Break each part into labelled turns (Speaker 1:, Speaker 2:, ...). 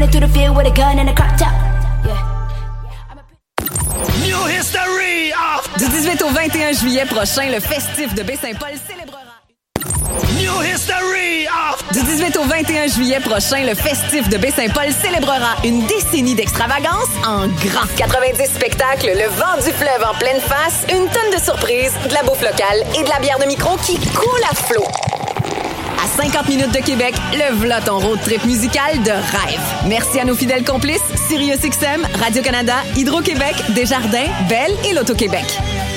Speaker 1: Running through the field with a gun and a crop top. Yeah.
Speaker 2: New history of
Speaker 3: Du 18 au 21 juillet prochain, le festif de Baie-Saint-Paul célébrera.
Speaker 2: New history of
Speaker 3: Du 18 au 21 juillet prochain, le festif de Baie-Saint-Paul célébrera une décennie d'extravagance en grand. 90 spectacles, le vent du fleuve en pleine face, une tonne de surprises, de la bouffe locale et de la bière de micro qui coule à flot. À 50 minutes de Québec, le v'là ton road trip musical de rêve. Merci à nos fidèles complices, SiriusXM, Radio-Canada, Hydro-Québec, Desjardins, Belle et l'Auto-Québec.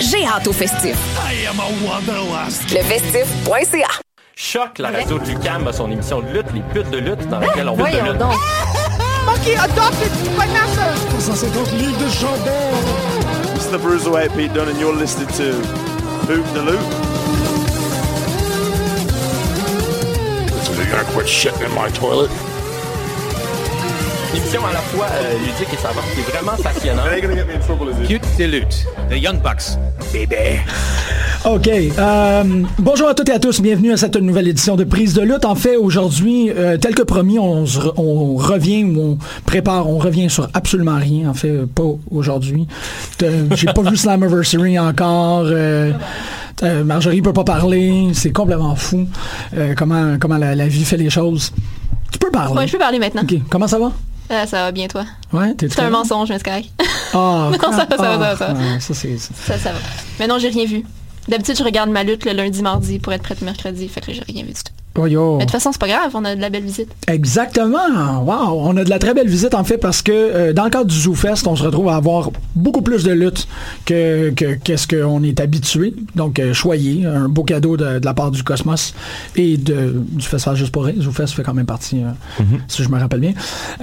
Speaker 3: J'ai hâte au festif.
Speaker 2: I am a.
Speaker 3: Lefestif.ca
Speaker 4: Choc, la radio de Lucam a son émission de lutte, les putes de lutte, dans laquelle on lutte de lutte.
Speaker 5: Monkey adopted by master.
Speaker 6: 150 livres de chandelle.
Speaker 7: It's the Bruiserweight Pete Dunne, and you're listening to Hoop the Loop.
Speaker 6: Gonna quit shitting in my toilet?
Speaker 4: Une émission à la fois euh, ludique et savante qui est vraiment
Speaker 7: it?
Speaker 8: Cute The Young Bucks.
Speaker 6: OK. euh, bonjour à toutes et à tous. Bienvenue à cette nouvelle édition de Prise de lutte. En fait, aujourd'hui, euh, tel que promis, on, revient ou on prépare, on revient sur absolument rien. En fait, pas aujourd'hui. J'ai pas vu Slammiversary encore. euh, Marjorie peut pas parler. C'est complètement fou euh, comment, comment la, la vie fait les choses. Tu peux parler.
Speaker 9: Ouais, je peux parler maintenant.
Speaker 6: OK. Comment ça va?
Speaker 9: Euh, ça va bien, toi?
Speaker 6: Ouais, t'es
Speaker 9: C'est un mensonge, mais.
Speaker 6: Ah,
Speaker 9: Non, ça va, ça va, ça va, ça va.
Speaker 6: ouais, ça, c'est-
Speaker 9: ça, ça va. Mais non, j'ai rien vu. D'habitude, je regarde ma lutte le lundi, mardi pour être prête mercredi. Fait que j'ai rien vu du tout.
Speaker 6: Oh, yo.
Speaker 9: Mais de toute façon, c'est pas grave, on a de la belle visite.
Speaker 6: Exactement. Wow. On a de la très belle visite en fait parce que euh, dans le cadre du ZooFest, on se retrouve à avoir beaucoup plus de lutte que que- qu'est-ce qu'on est habitué. Donc euh, choyé, un beau cadeau de, de la part du Cosmos et de, du Festival Juste pour Rire. ZooFest fait quand même partie, euh, si je me rappelle bien.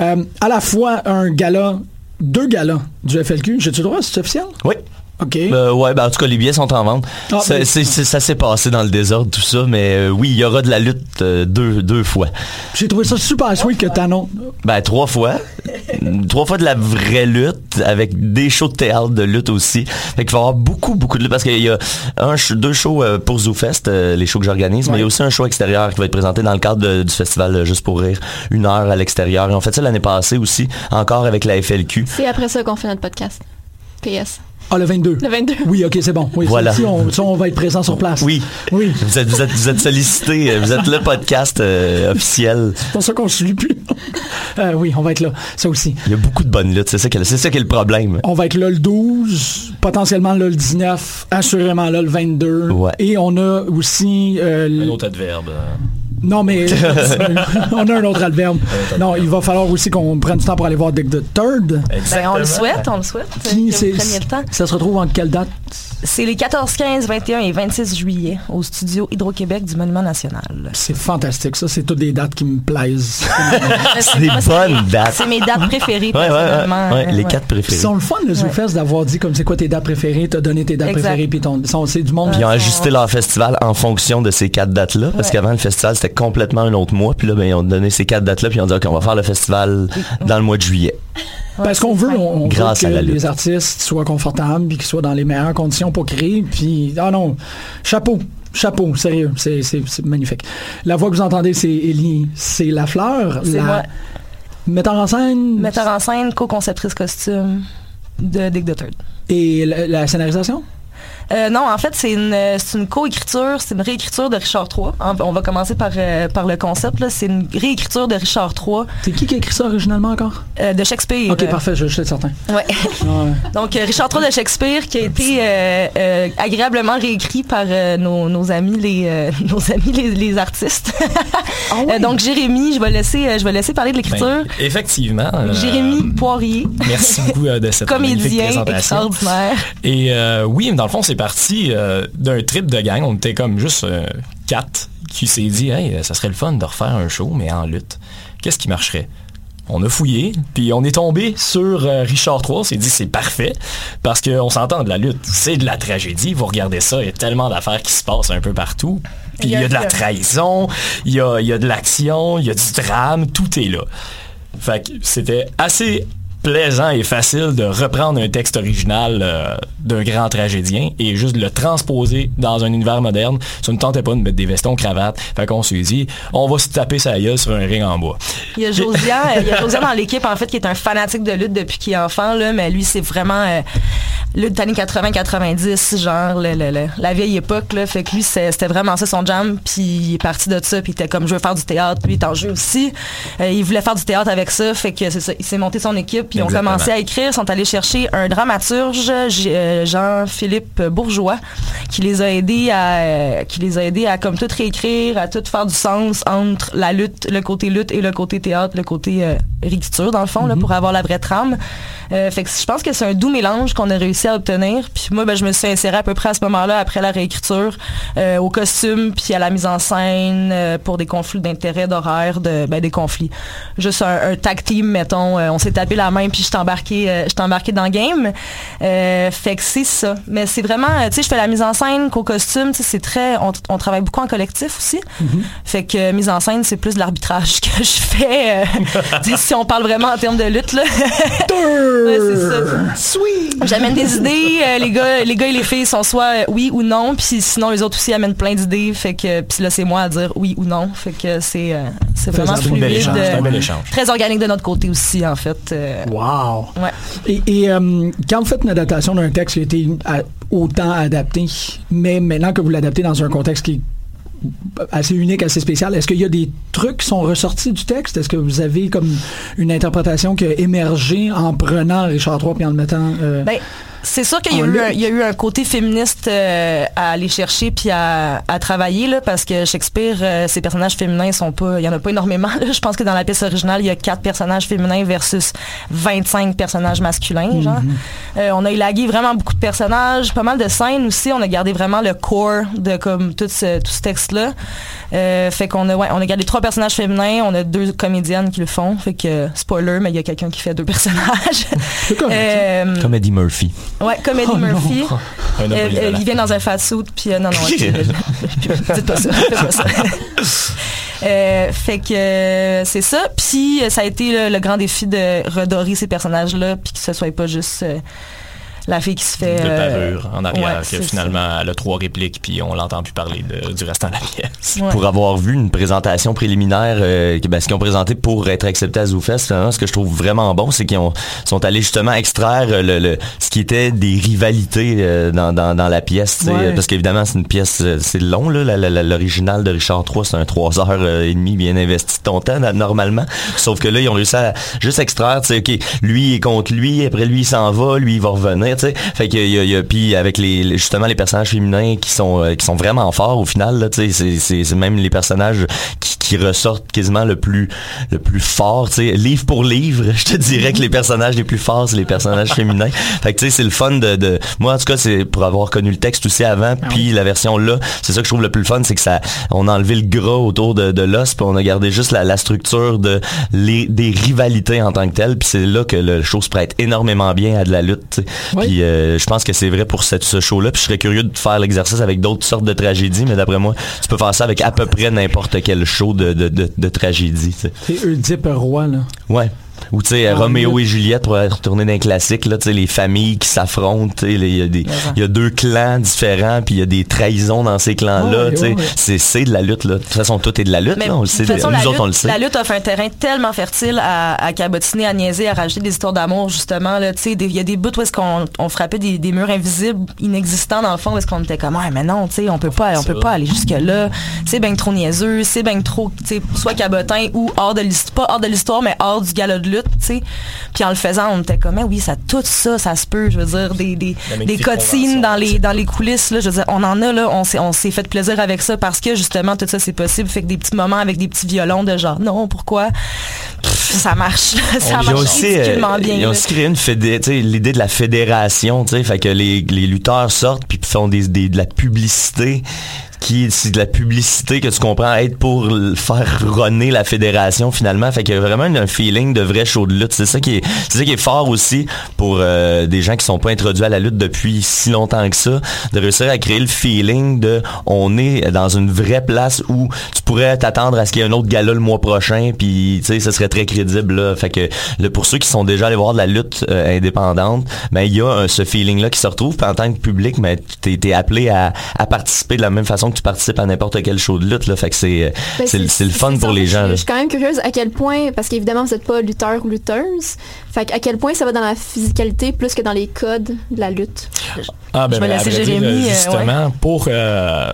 Speaker 6: Euh, à la fois un gala, deux galas du FLQ. J'ai-tu le droit, c'est officiel?
Speaker 10: Oui.
Speaker 6: OK.
Speaker 10: Euh, ouais, ben en tout cas, les billets sont en vente.
Speaker 6: Ah,
Speaker 10: Ça-
Speaker 6: ben-
Speaker 10: c'est- c'est- ça s'est passé dans le désordre, tout ça, mais euh, oui, il y aura de la lutte euh, deux, deux fois.
Speaker 6: J'ai trouvé ça super sweet que t'annonces.
Speaker 10: Ben, trois fois. trois fois de la vraie lutte, avec des shows de théâtre de lutte aussi. Fait qu'il va y avoir beaucoup, beaucoup de lutte, parce qu'il y a un, deux shows pour ZooFest, euh, les shows que j'organise, mais il y a aussi un show extérieur qui va être présenté dans le cadre de- du festival Juste pour rire, une heure à l'extérieur. Et on fait ça l'année passée aussi, encore avec la FLQ.
Speaker 9: C'est après ça qu'on fait notre podcast. PS.
Speaker 6: Ah, le 22.
Speaker 9: Le 22.
Speaker 6: Oui, OK, c'est bon. Oui,
Speaker 10: Voilà.
Speaker 6: ça, on, ça, on va être présent sur place.
Speaker 10: Oui.
Speaker 6: Oui.
Speaker 10: Vous êtes, vous êtes, vous êtes sollicité, euh, vous êtes le podcast euh, officiel.
Speaker 6: C'est pour ça qu'on ne suit plus. Euh, oui, on va être là. Ça aussi.
Speaker 10: Il y a beaucoup de bonnes luttes, c'est ça, qui- est le problème.
Speaker 6: On va être là le 12, potentiellement là le 19, assurément là le 22.
Speaker 10: Ouais.
Speaker 6: Et on a aussi... euh,
Speaker 4: Un autre adverbe.
Speaker 6: Non, mais on a un autre adverbe. Non, il va falloir aussi qu'on prenne du temps pour aller voir Dick the Third.
Speaker 11: Ben, on le souhaite, on le souhaite.
Speaker 6: Qui, c'est-
Speaker 11: le temps.
Speaker 6: Ça se retrouve en quelle date?
Speaker 11: C'est les 14, 15, 21 et 26 juillet au studio Hydro-Québec du Monument National.
Speaker 6: C'est fantastique. Ça, c'est toutes des dates qui me plaisent.
Speaker 10: C'est des bonnes dates.
Speaker 11: C'est mes dates préférées,
Speaker 10: Ouais, ouais, ouais,
Speaker 11: personnellement.
Speaker 10: ouais, les quatre
Speaker 6: Ils
Speaker 10: préférés.
Speaker 6: sont le fun, le ZooFest, d'avoir dit comme c'est quoi tes dates préférées, t'as donné tes dates
Speaker 11: Exact.
Speaker 6: préférées, puis c'est du monde.
Speaker 10: Puis ils ont ajusté leur festival en fonction de ces quatre dates-là. Parce
Speaker 11: Ouais.
Speaker 10: qu'avant, le festival, c'était complètement un autre mois. Puis là, ben, ils ont donné ces quatre dates-là. Puis ils ont dit, OK, on va faire le festival dans le mois de juillet.
Speaker 6: Parce qu'on veut, on,
Speaker 10: Grâce
Speaker 6: veut
Speaker 10: à
Speaker 6: que
Speaker 10: la lutte.
Speaker 6: les artistes soient confortables puis qu'ils soient dans les meilleures conditions pour créer. Puis, ah non, chapeau, chapeau, sérieux, c'est, magnifique. La voix que vous entendez, c'est Élie, c'est La Fleur,
Speaker 11: C'est
Speaker 6: la
Speaker 11: moi.
Speaker 6: metteur en scène
Speaker 11: Metteur en scène, co-conceptrice costume de Dick Third.
Speaker 6: et la, la scénarisation?
Speaker 11: Euh, non, en fait, c'est une, euh, une co-écriture, c'est une réécriture de Richard III. On va commencer par, euh, par le concept. C'est une réécriture de Richard III,
Speaker 6: C'est qui qui a écrit ça originalement encore?
Speaker 11: euh, de Shakespeare.
Speaker 6: Ok, parfait, je, je suis certain.
Speaker 11: Ouais.
Speaker 6: Ouais.
Speaker 11: Donc, euh, Richard III de Shakespeare qui a été euh, euh, agréablement réécrit par euh, nos, nos amis les euh, nos amis les, les artistes. Euh, donc, Jérémy, je vais laisser euh, je vais laisser parler de l'écriture.
Speaker 8: Ben, effectivement. euh,
Speaker 11: Jérémy Poirier,
Speaker 8: Merci beaucoup euh, de cette magnifique
Speaker 11: comédien
Speaker 8: présentation.
Speaker 11: extraordinaire.
Speaker 8: Et euh, oui, dans le fond, c'est parti euh, d'un trip de gang. On était comme juste euh, quatre qui s'est dit, hey, ça serait le fun de refaire un show, mais en lutte. Qu'est-ce qui marcherait? On a fouillé, puis on est tombé sur euh, Richard III. On s'est dit, c'est parfait, parce qu'on s'entend de la lutte. C'est de la tragédie. Vous regardez ça, il y a tellement d'affaires qui se passent un peu partout. Puis il y a de la trahison, il y a, il y a de l'action, il y a du drame, tout est là. Fait que c'était assez plaisant et facile de reprendre un texte original euh, d'un grand tragédien et juste le transposer dans un univers moderne. Ça ne tentait pas de mettre des vestons cravates. Fait qu'on s'est dit, on va se taper sa gueule sur un ring en bois.
Speaker 11: Il y a Josian, il y a Josian dans l'équipe, en fait, qui est un fanatique de lutte depuis qu'il est enfant, là, mais lui, c'est vraiment euh, lutte des années 80-90, genre le- le- le- la vieille époque, là. Fait que lui, c'était vraiment ça son jam, puis il est parti de ça, puis il était comme, je veux faire du théâtre, lui, il est en jeu aussi. Euh, il voulait faire du théâtre avec ça, fait que c'est ça, il s'est monté son équipe, puis ils ont commencé à écrire, sont allés chercher un dramaturge, euh, Jean-Philippe Bourgeois, qui les a aidés à, euh, qui les a aidés à comme tout réécrire, à tout faire du sens entre la lutte, le côté lutte et le côté théâtre, le côté euh, dans le fond, là, pour avoir la vraie trame. Euh, fait que je pense que c'est un doux mélange qu'on a réussi à obtenir. Puis moi, ben, je me suis insérée à peu près à ce moment-là, après la réécriture, euh, au costume, puis à la mise en scène, euh, pour des conflits d'intérêts, d'horaire, de, ben, des conflits. Juste un, un tag team, mettons. on s'est tapé la main, puis je t'ai embarqué, euh, je dans le game. Fait que c'est ça. Mais c'est vraiment, tu sais, je fais la mise en scène qu'au costume, c'est très, on, on travaille beaucoup en collectif aussi. Fait que mise en scène, c'est plus de l'arbitrage que je fais. si on parle vraiment en termes de lutte, là. Ouais, c'est ça. J'amène des idées. euh, les gars, les gars et les filles sont soit euh, oui ou non. Puis sinon, les autres aussi amènent plein d'idées. Fait que puis là, c'est moi à dire oui ou non. Fait que c'est euh, c'est vraiment
Speaker 6: bel
Speaker 11: fluide.
Speaker 6: échange,
Speaker 11: euh,
Speaker 6: c'est un bel échange.
Speaker 11: Très organique de notre côté aussi, en fait. euh,
Speaker 6: Wow!
Speaker 11: Ouais.
Speaker 6: Et, et, euh, quand vous faites une adaptation d'un texte qui a été autant adapté, mais maintenant que vous l'adaptez dans un contexte qui est assez unique, assez spécial, est-ce qu'il y a des trucs qui sont ressortis du texte? Est-ce que vous avez comme une interprétation qui a émergé en prenant Richard III et en le mettant... euh,
Speaker 11: Ben, c'est sûr qu'il y, a eu un- il y a eu un côté féministe euh, à aller chercher puis à, à travailler là, parce que Shakespeare, euh, ses personnages féminins sont pas, il y en a pas énormément. là. Je pense que dans la pièce originale, il y a quatre personnages féminins versus 25 personnages masculins. Genre. Euh, on a élagué vraiment beaucoup de personnages, pas mal de scènes aussi. On a gardé vraiment le core de comme tout ce, tout ce texte-là. Euh, fait qu'on a, ouais, on a gardé trois personnages féminins. On a deux comédiennes qui le font. Fait que spoiler, mais il y a quelqu'un qui fait deux personnages. Euh,
Speaker 10: Comedy Murphy.
Speaker 11: Ouais, Comedy
Speaker 10: Oh.
Speaker 11: Murphy. Euh, euh, il vient dans un fat suit, puis euh, non, non, euh, dites pas ça, faites pas ça. Euh, fait que euh, c'est ça. Puis euh, ça a été le, le grand défi de redorer ces personnages-là, puis que ce soit pas juste euh, la fille qui se fait.
Speaker 8: de
Speaker 11: euh,
Speaker 8: parure en arrière,
Speaker 11: ouais,
Speaker 8: que
Speaker 11: c'est
Speaker 8: finalement, elle a trois répliques, puis on l'entend plus parler de- du restant de la pièce.
Speaker 10: Pour avoir vu une présentation préliminaire, euh, ben, ce qu'ils ont présenté pour être accepté à ZooFest, finalement, ce que je trouve vraiment bon, c'est qu'ils ont- sont allés justement extraire euh, le, le- ce qui était des rivalités euh, dans, dans, dans la pièce.
Speaker 6: Ouais.
Speaker 10: Parce qu'évidemment, c'est une pièce, euh, c'est long, l'original de Richard III, c'est un 3 heures euh, et demie bien investi de ton temps, normalement. Sauf que là, ils ont réussi à juste extraire, tu sais, OK, lui est contre lui, après lui, il s'en va, lui, il va revenir, tu sais. Fait que, y a, y a- puis avec les, justement, les personnages féminins qui sont, euh, qui sont vraiment forts au final, là, tu sais, c'est- même les personnages qui, qui ressortent quasiment le plus, le plus fort, tu sais, livre pour livre, je te dirais que les personnages les plus forts, c'est les personnages féminins. Fait que, tu sais, c'est le fun de, de, moi, en tout cas, c'est pour avoir connu le texte aussi avant, puis la version là, c'est ça que je trouve le plus fun, c'est que ça, on a enlevé le gras autour de, de l'os, puis on a gardé juste la, la structure de les, des rivalités en tant que telles, puis c'est là que le show se prête énormément bien à de la lutte, Puis euh, je pense que c'est vrai pour cette, ce show-là, puis je serais curieux de faire l'exercice avec d'autres sortes de tragédies, mais d'après moi, tu peux faire ça avec à peu près n'importe quel show de, de, de, de tragédie.
Speaker 6: C'est Oedipe Roi, là.
Speaker 10: Ouais. Ou tu sais,
Speaker 6: Ah,
Speaker 10: Roméo
Speaker 6: oui.
Speaker 10: et Juliette pour retourner dans les classiques, là, tu sais, les familles qui s'affrontent, il y, a des- il y a deux clans différents, puis il y a des trahisons dans ces clans-là, tu sais. C'est c'est de la lutte, là. De toute façon, tout est de la lutte,
Speaker 11: Mais
Speaker 10: là, on le sait.
Speaker 11: façon,
Speaker 10: nous autres, on le sait.
Speaker 11: La lutte offre un terrain tellement fertile à, à cabotiner, à niaiser, à rajouter des histoires d'amour, justement. là. Tu sais, Il y a des bouts où est-ce qu'on on frappait des, des murs invisibles, inexistants dans le fond, où est-ce qu'on était comme, ouais, mais non, tu sais, on peut pas, on peut pas aller jusque-là. C'est bien trop niaiseux, c'est bien trop, tu sais, soit cabotin ou hors de l'histoire, pas hors de l'histoire, mais hors du galop de lutte, tu sais. Puis en le faisant, on était comme, Ah oui, ça, tout ça, ça se peut, je veux dire, des, des, des cotines dans les, dans les coulisses, là, je veux dire, on en a, là, on s'est, on s'est fait plaisir avec ça parce que, justement, tout ça, c'est possible. Fait que des petits moments avec des petits violons de genre, non, pourquoi? Pff, ça marche. ça marche
Speaker 10: aussi, euh,
Speaker 11: ridiculement bien.
Speaker 10: ils ont aussi créé une l'idée de la fédération, tu sais, fait que les, les lutteurs sortent puis font des, des- de la publicité qui c'est de la publicité que tu comprends être pour faire runner la fédération finalement. Fait qu'il y a vraiment un feeling de vrai de lutte. C'est ça qui est, c'est ça qui est fort aussi pour euh, des gens qui sont pas introduits à la lutte depuis si longtemps que ça, de réussir à créer le feeling de on est dans une vraie place où tu pourrais t'attendre à ce qu'il y ait un autre gala le mois prochain, puis tu sais, ça serait très crédible là. Fait que là, pour ceux qui sont déjà allés voir de la lutte euh, indépendante, ben il y a ce feeling là qui se retrouve. Puis en tant que public, mais t'es es appelé à, à participer de la même façon que tu participes à n'importe quel show de lutte là. Fait que c'est
Speaker 9: Ben,
Speaker 10: le- le fun pour les gens.
Speaker 9: Je suis quand même curieuse à quel point, parce qu'évidemment, vous n'êtes pas lutteur ou lutteuse, fait à quel point ça va dans la physicalité plus que dans les codes de la lutte?
Speaker 8: Ah, ben,
Speaker 11: Je vais
Speaker 8: ben,
Speaker 11: laisser
Speaker 8: dire,
Speaker 11: Jérémy, euh,
Speaker 8: justement, pour, euh,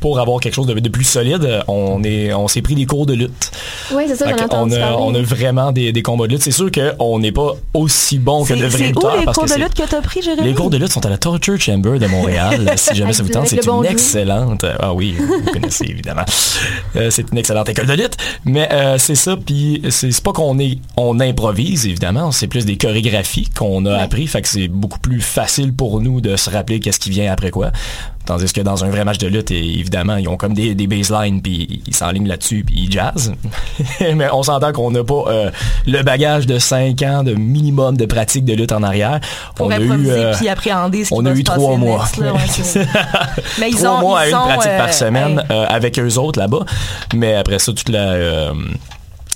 Speaker 8: pour avoir quelque chose de, de plus solide, on est on s'est pris des cours de lutte.
Speaker 9: Oui, c'est ça, j'en
Speaker 8: on, a,
Speaker 9: parler.
Speaker 8: on a vraiment des, des combats de lutte. C'est sûr qu'on n'est pas aussi bon que de vrais
Speaker 11: c'est où
Speaker 8: lutteurs.
Speaker 11: les
Speaker 8: parce
Speaker 11: cours
Speaker 8: que
Speaker 11: de lutte que t'as pris, Jérémy?
Speaker 8: Les cours de lutte sont à la Torture Chamber de Montréal. si jamais ça vous tente, c'est
Speaker 9: bon
Speaker 8: une excellente. Ah oui, vous connaissez évidemment. Euh, c'est une excellente école de lutte. Mais euh, c'est ça. Puis c'est pas qu'on est, on improvise évidemment. C'est plus des chorégraphies qu'on a appris. Fait que c'est beaucoup plus facile pour nous de se rappeler qu'est-ce qui vient après quoi. Tandis que dans un vrai match de lutte, évidemment, ils ont comme des, des baselines, puis ils s'enlignent là-dessus, puis ils jazzent. Mais on s'entend qu'on n'a pas euh, le bagage de 5 ans de minimum de pratique de lutte en arrière.
Speaker 11: Pour
Speaker 8: on a eu, euh,
Speaker 11: puis appréhender ce qui
Speaker 8: on a eu trois mois.
Speaker 11: là, ouais, Mais ils
Speaker 8: trois
Speaker 11: ont-
Speaker 8: mois à une
Speaker 11: sont,
Speaker 8: pratique
Speaker 11: euh,
Speaker 8: par semaine
Speaker 11: hey.
Speaker 8: euh, avec eux autres là-bas. Mais après ça, toute la...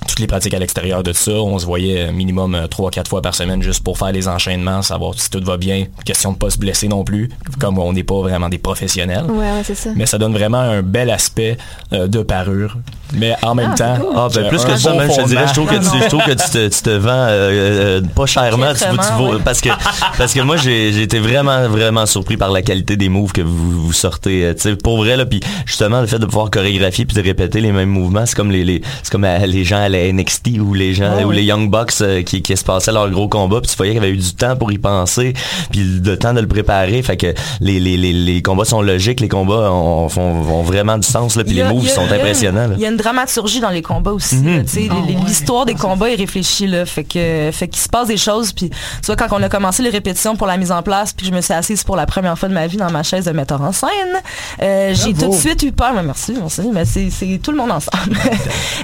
Speaker 8: euh, toutes les pratiques à l'extérieur de ça, on se voyait minimum 3-4 fois par semaine juste pour faire les enchaînements, savoir si tout va bien. Question de pas se blesser non plus, comme on n'est pas vraiment des professionnels.
Speaker 9: Ouais, ouais, c'est ça.
Speaker 8: Mais ça donne vraiment un bel aspect euh, de parure. Mais en même
Speaker 9: Ah,
Speaker 8: temps,
Speaker 9: cool.
Speaker 10: Ah, ben, plus que ça,
Speaker 8: bon
Speaker 10: même, je te dirais, je trouve que tu, je trouve que tu te, tu te vends euh, euh, pas chèrement, tu, tu
Speaker 11: Piètrement,
Speaker 10: vaux-
Speaker 11: ouais.
Speaker 10: parce que parce que moi j'ai j'ai été vraiment vraiment surpris par la qualité des moves que vous, vous sortez, euh, tu sais, pour vrai là, puis justement le fait de pouvoir chorégraphier puis de répéter les mêmes mouvements, c'est comme les, les c'est comme euh, les gens à la NXT ou les gens
Speaker 6: Ah
Speaker 10: ou les Young Bucks euh, qui, qui se passaient leur gros combat, puis tu voyais qu'il y avait eu du temps pour y penser, puis le temps de le préparer, fait que les les, les, les combats sont logiques, les combats ont, font, ont vraiment du sens là, puis les moves
Speaker 11: il y a-
Speaker 10: sont
Speaker 11: il y a-
Speaker 10: impressionnants. là.
Speaker 11: Dramaturgie dans les combats aussi.
Speaker 10: Mhm.
Speaker 11: là, tu sais,
Speaker 6: Ah ouais.
Speaker 11: L'histoire des combats est réfléchie là, fait que fait qu'il se passe des choses. Puis tu vois quand on a commencé les répétitions pour la mise en place, puis je me suis assise pour la première fois de ma vie dans ma chaise de metteur en scène, euh, j'ai tout de suite eu peur. mais merci, merci, mais c'est c'est tout le monde ensemble.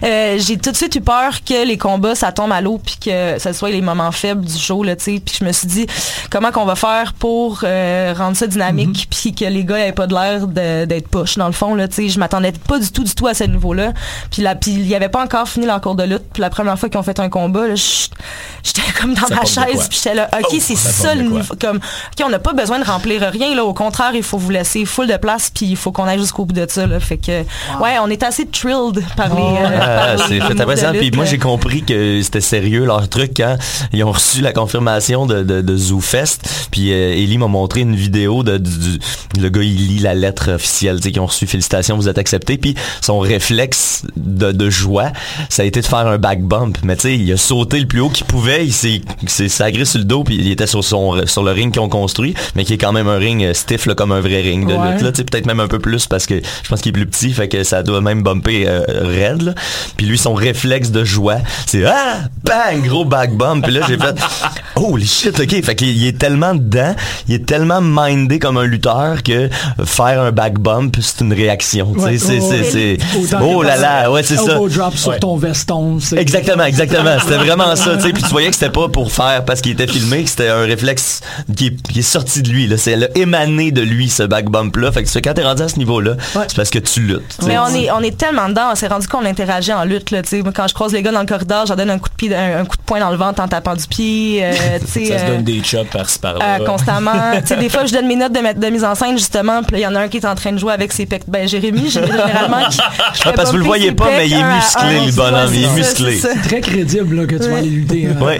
Speaker 11: Euh, j'ai tout de suite eu peur que les combats ça tombe à l'eau puis que ce soit les moments faibles du show là, tu sais. Puis je me suis dit comment qu'on va faire pour euh, rendre ça dynamique puis que les gars aient pas de l'air d'être push dans le fond là, tu sais. Je m'attendais pas du tout du tout à ce niveau-là. Puis là puis il y avait pas encore fini leur cours de lutte. Puis la première fois qu'ils ont fait un combat, j'étais comme dans
Speaker 8: Ça
Speaker 11: ma chaise puis j'étais là OK,
Speaker 8: Oh,
Speaker 11: c'est
Speaker 8: ça
Speaker 11: le niveau comme OK, on n'a pas besoin de remplir rien là, au contraire, il faut vous laisser full de place puis il faut qu'on aille jusqu'au bout de ça là. Fait que ouais, on est assez thrilled par les euh,
Speaker 10: Ah, c'est impressionnant. Puis moi,
Speaker 11: là.
Speaker 10: j'ai compris que c'était sérieux leur truc quand ils ont reçu la confirmation de, de, de ZooFest. Puis euh, Ellie m'a montré une vidéo de du, du- le gars il lit la lettre officielle, tu sais, qu'ils ont reçu félicitations, vous êtes accepté. Puis son réflexe de, de joie, ça a été de faire un back bump. Mais tu sais, il a sauté le plus haut qu'il pouvait, il s'est sagré sur le dos, puis il était sur son sur le ring qu'ils ont construit, mais qui est quand même un ring euh, stiff là, comme un vrai ring de
Speaker 6: Ouais.
Speaker 10: lutte. Là, tu sais, peut-être même un peu plus parce que je pense qu'il est plus petit, fait que ça doit même bumper euh, raide. là. Puis lui, son réflexe de joie, c'est ah, bang, gros back bump. Puis là, j'ai fait holy shit, ok. Fait qu'il il est tellement dedans, il est tellement mindé comme un lutteur que faire un back bump, c'est une réaction. c'est, oh là
Speaker 6: faire
Speaker 10: là, ouais, c'est ça.
Speaker 6: drop sur
Speaker 8: Ouais.
Speaker 6: ton veston. c'est-
Speaker 10: Exactement, exactement. C'était vraiment ça, tu sais. Puis tu voyais que c'était pas pour faire parce qu'il était filmé, que c'était un réflexe qui est, qui est sorti de lui. Là. C'est émané de lui, ce back bump là. Fait que quand t'es rendu à ce niveau-là,
Speaker 6: Ouais.
Speaker 10: c'est parce que tu luttes.
Speaker 11: Mais on est, on est tellement dedans, on s'est rendu qu'on interagit en lutte. Là, tu sais. Moi, quand je croise les gars dans le corridor, j'en donne un coup de pied, un, un coup de poing dans le ventre en tapant du pied. euh, tu sais,
Speaker 8: Ça se
Speaker 11: euh,
Speaker 8: donne des chops par-ci par-là.
Speaker 11: euh, constamment. tu sais, des fois, je donne mes notes de, ma- de mise en scène, justement, puis il y en a un qui est en train de jouer avec ses pecs. Ben, Jérémy, j'ai- généralement, qui, qui
Speaker 10: Ah, parce que vous le
Speaker 11: ses
Speaker 10: pas, mais il est musclé, le bonhomme, il est musclé.
Speaker 11: c'est.
Speaker 6: Très crédible là, que tu vas aller lutter. euh,
Speaker 10: ouais.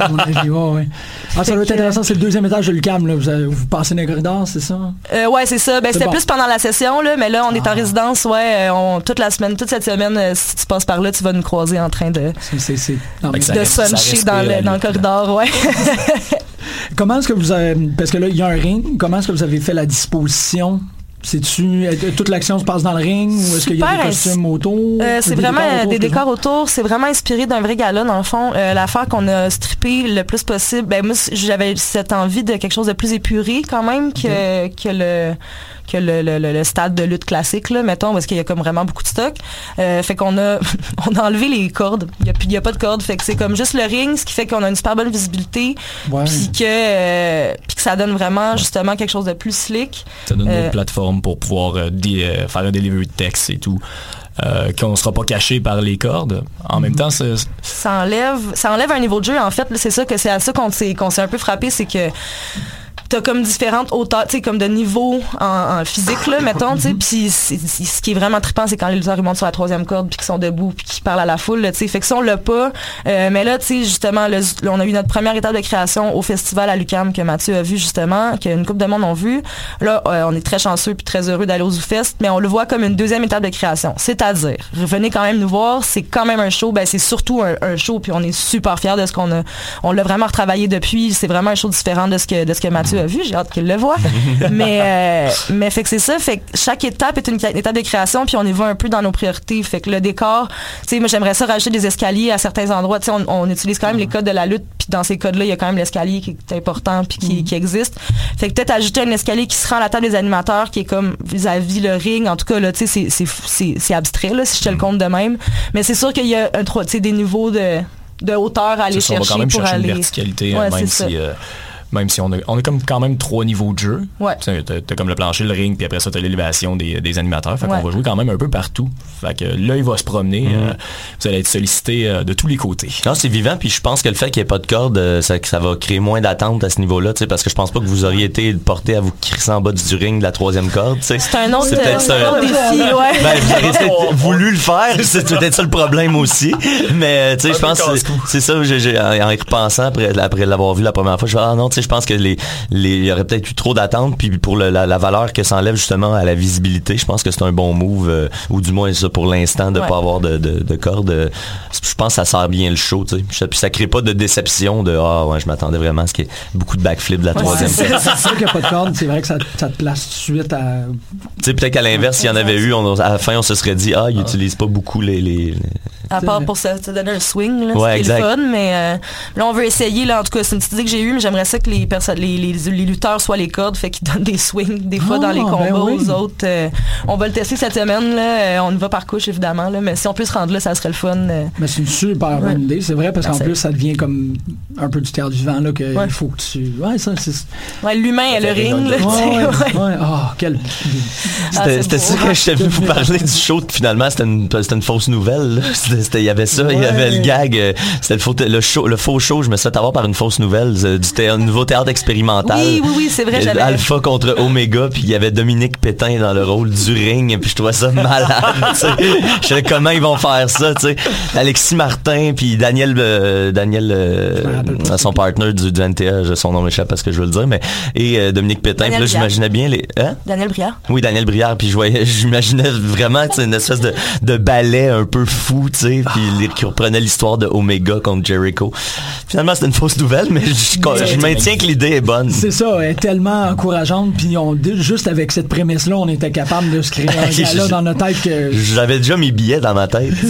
Speaker 6: Ah, ça doit être intéressant. C'est le deuxième étage de Lucam. Là. Vous, passez dans les corridors, c'est ça?
Speaker 11: Euh, ouais, c'est ça. Ben, c'était
Speaker 6: bon.
Speaker 11: plus pendant la session, là, mais là, on est
Speaker 6: Ah.
Speaker 11: en résidence, ouais. euh, On, toute la semaine, toute cette semaine, euh, si tu passes par là, tu vas nous croiser en train de, suncher dans, le, corridor, ouais.
Speaker 6: Comment est-ce que vous avez. Parce que là, il y a un ring. Comment est-ce que vous avez fait la disposition? C'est-tu. euh, Toute l'action se passe dans le ring ou est-ce qu'il y a des costumes autour?
Speaker 11: Euh, c'est vraiment
Speaker 6: décors
Speaker 11: euh,
Speaker 6: autour,
Speaker 11: des décors autour. C'est vraiment inspiré d'un vrai gala, dans le fond. Euh, L'affaire qu'on a strippé le plus possible. Ben, moi, j'avais cette envie de quelque chose de plus épuré, quand même, que, que le que le, le- le- le stade de lutte classique, là, mettons, parce qu'il y a comme vraiment beaucoup de stock. Euh, fait qu'on a, on a enlevé les cordes. Il y a, plus- il y a pas de cordes. Fait que c'est comme juste le ring, ce qui fait qu'on a une super bonne visibilité. Puis que, euh, puis que ça donne vraiment, justement, quelque chose de plus slick.
Speaker 8: Ça donne
Speaker 11: Euh,
Speaker 8: une plateforme pour pouvoir euh, euh, faire un delivery de texte et tout. Euh, qu'on ne sera pas caché par les cordes. En
Speaker 11: Mhm.
Speaker 8: même temps, c'est-
Speaker 11: ça enlève ça enlève un niveau de jeu en fait c'est ça que c'est à ça qu'on s'est qu'on s'est un peu frappé c'est que t'as comme différentes hauteurs, tu sais, comme de niveau en, physique, là, mettons, tu sais, puis ce qui est vraiment trippant, c'est quand les lutteurs ils montent sur la troisième corde, puis qu'ils sont debout, puis qu'ils parlent à la foule, tu sais, fait que ça, on l'a pas, Euh, mais là, tu sais, justement, on a eu notre première étape de création au festival à Lucam que Mathieu a vu, justement, qu'une couple de monde ont vu, là, euh, on est très chanceux puis très heureux d'aller au ZooFest, mais on le voit comme une deuxième étape de création, c'est-à-dire, revenez quand même nous voir, c'est quand même un show, ben c'est surtout un, un show, puis on est super fiers de ce qu'on a, on l'a vraiment retravaillé depuis, c'est vraiment un show différent de ce que, de ce que Mathieu vu, j'ai hâte qu'il le voit. mais, euh, mais fait que c'est ça, fait que chaque étape est une étape de création, puis on y va un peu dans nos priorités. Fait que le décor, tu sais, moi j'aimerais ça rajouter des escaliers à certains endroits. Tu sais, on, on utilise quand même les codes de la lutte, puis dans ces codes-là, il y a quand même l'escalier qui est important, puis qui, qui existe. Fait que peut-être ajouter un escalier qui se rend à la table des animateurs, qui est comme vis-à-vis le ring. En tout cas, là, tu sais, c'est- abstrait, là, si je te le compte de même. Mais c'est sûr qu'il y a un, tro- tu sais, des niveaux de de hauteur à aller
Speaker 8: on
Speaker 11: chercher
Speaker 8: va quand même
Speaker 11: pour
Speaker 8: chercher
Speaker 11: aller
Speaker 8: une verticalité,
Speaker 11: Ouais,
Speaker 8: même
Speaker 11: c'est ça.
Speaker 8: si... euh, même si on a, on a comme quand même trois niveaux de jeu.
Speaker 11: Ouais.
Speaker 8: Tu sais, T'as, t'as comme le plancher, le ring, puis après ça, t'as l'élévation des, des animateurs. Fait
Speaker 11: Ouais.
Speaker 8: qu'on va jouer quand même un peu partout. Fait que là, il va se promener. euh, vous allez être sollicité euh, de tous les côtés.
Speaker 10: Non, c'est vivant, puis je pense que le fait qu'il n'y ait pas de corde, euh, ça, ça va créer moins d'attente à ce niveau-là, tu sais, parce que je pense pas que vous auriez été porté à vous crisser en bas du ring de la troisième corde.
Speaker 11: C'est un autre,
Speaker 10: C'est peut-être ça.
Speaker 11: autre défi, ouais.
Speaker 10: Ben, vous auriez peut-être voulu le faire, c'est peut-être ça le problème aussi. Mais, tu sais, je pense que c'est- c'est ça, j'ai- j'ai- en en y repensant après, après l'avoir vu la première fois, je me ah non, tu sais, je pense que les, les, il y aurait peut-être eu trop d'attentes, puis pour le- la, la valeur que ça enlève justement à la visibilité, je pense que c'est un bon move, euh, ou du moins ça pour l'instant, de
Speaker 11: Ouais.
Speaker 10: pas avoir de, de, de corde. euh, je pense que ça sert bien le show, tu sais. Puis ça crée pas de déception de, ah ouais, je m'attendais vraiment à ce qu'il y ait beaucoup de backflip de la
Speaker 6: Ouais,
Speaker 10: troisième
Speaker 6: c'est
Speaker 10: corde.
Speaker 6: c'est sûr qu'il n'y a pas de corde, c'est vrai que ça, ça te place tout de suite à.
Speaker 10: Tu sais, peut-être qu'à l'inverse, s'il y en avait eu, on- à la fin, on se serait dit, ah, ils utilisent pas beaucoup les... les- les-
Speaker 11: À part pour se, se donner un swing, là,
Speaker 10: Ouais,
Speaker 11: ce qui est
Speaker 10: exact.
Speaker 11: le fun, mais euh, là on veut essayer, là, en tout cas c'est une petite idée que j'ai eue, mais j'aimerais ça que les, personnes, les, les, les lutteurs soient les cordes, fait qu'ils donnent des swings des fois
Speaker 6: Ah,
Speaker 11: dans les
Speaker 6: ben
Speaker 11: combats
Speaker 6: oui.
Speaker 11: aux autres. euh, on va le tester cette semaine, là, euh, on y va par couche évidemment, là, mais si on peut se rendre là, ça serait le fun. euh.
Speaker 6: Mais c'est une super
Speaker 11: Ouais.
Speaker 6: bonne idée, c'est vrai, parce qu'en plus, ça devient comme un peu du théâtre vivant, là, que
Speaker 11: Ouais.
Speaker 6: il faut que tu. Ouais, ça, c'est.
Speaker 11: Ouais, l'humain et le ring, là,
Speaker 6: ouais,
Speaker 11: ouais.
Speaker 6: ouais. Ah, quel.
Speaker 11: Ah,
Speaker 10: C'était
Speaker 11: c'est
Speaker 10: ça que je t'ai vu vous parler du show. Finalement, c'était une, c'était une fausse nouvelle. là. Il y avait ça, il y avait le gag. euh, C'était le faux, le, show, le faux show. Je me suis fait avoir par une fausse nouvelle euh, du thé- nouveau théâtre expérimental.
Speaker 11: Oui, oui, oui, c'est vrai,
Speaker 10: Euh,
Speaker 11: j'avais-
Speaker 10: Alpha contre Omega, puis il y avait Dominique Pétain dans le rôle du ring, puis je trouvais ça malade. Je sais comment ils vont faire ça, tu sais. Alexis Martin, puis Daniel, euh, Daniel, euh, son partner du, du NTA, son nom m'échappe parce que je veux le dire, mais et euh, Dominique Pétain. Puis là, j'imaginais bien les. Hein?
Speaker 11: Daniel Briard.
Speaker 10: Oui, Daniel Briard, puis je voyais, j'imaginais vraiment tu sais, une espèce de, de ballet un peu fou, sais, puis les- qui reprenait l'histoire de Omega contre Jericho. Finalement, c'était une fausse nouvelle, mais je, je- je maintiens que l'idée est bonne.
Speaker 6: C'est ça, elle est tellement encourageante, puis on, juste avec cette prémisse-là, on était capable de se créer un gala dans notre tête que.
Speaker 10: J'avais déjà mes billets dans ma tête.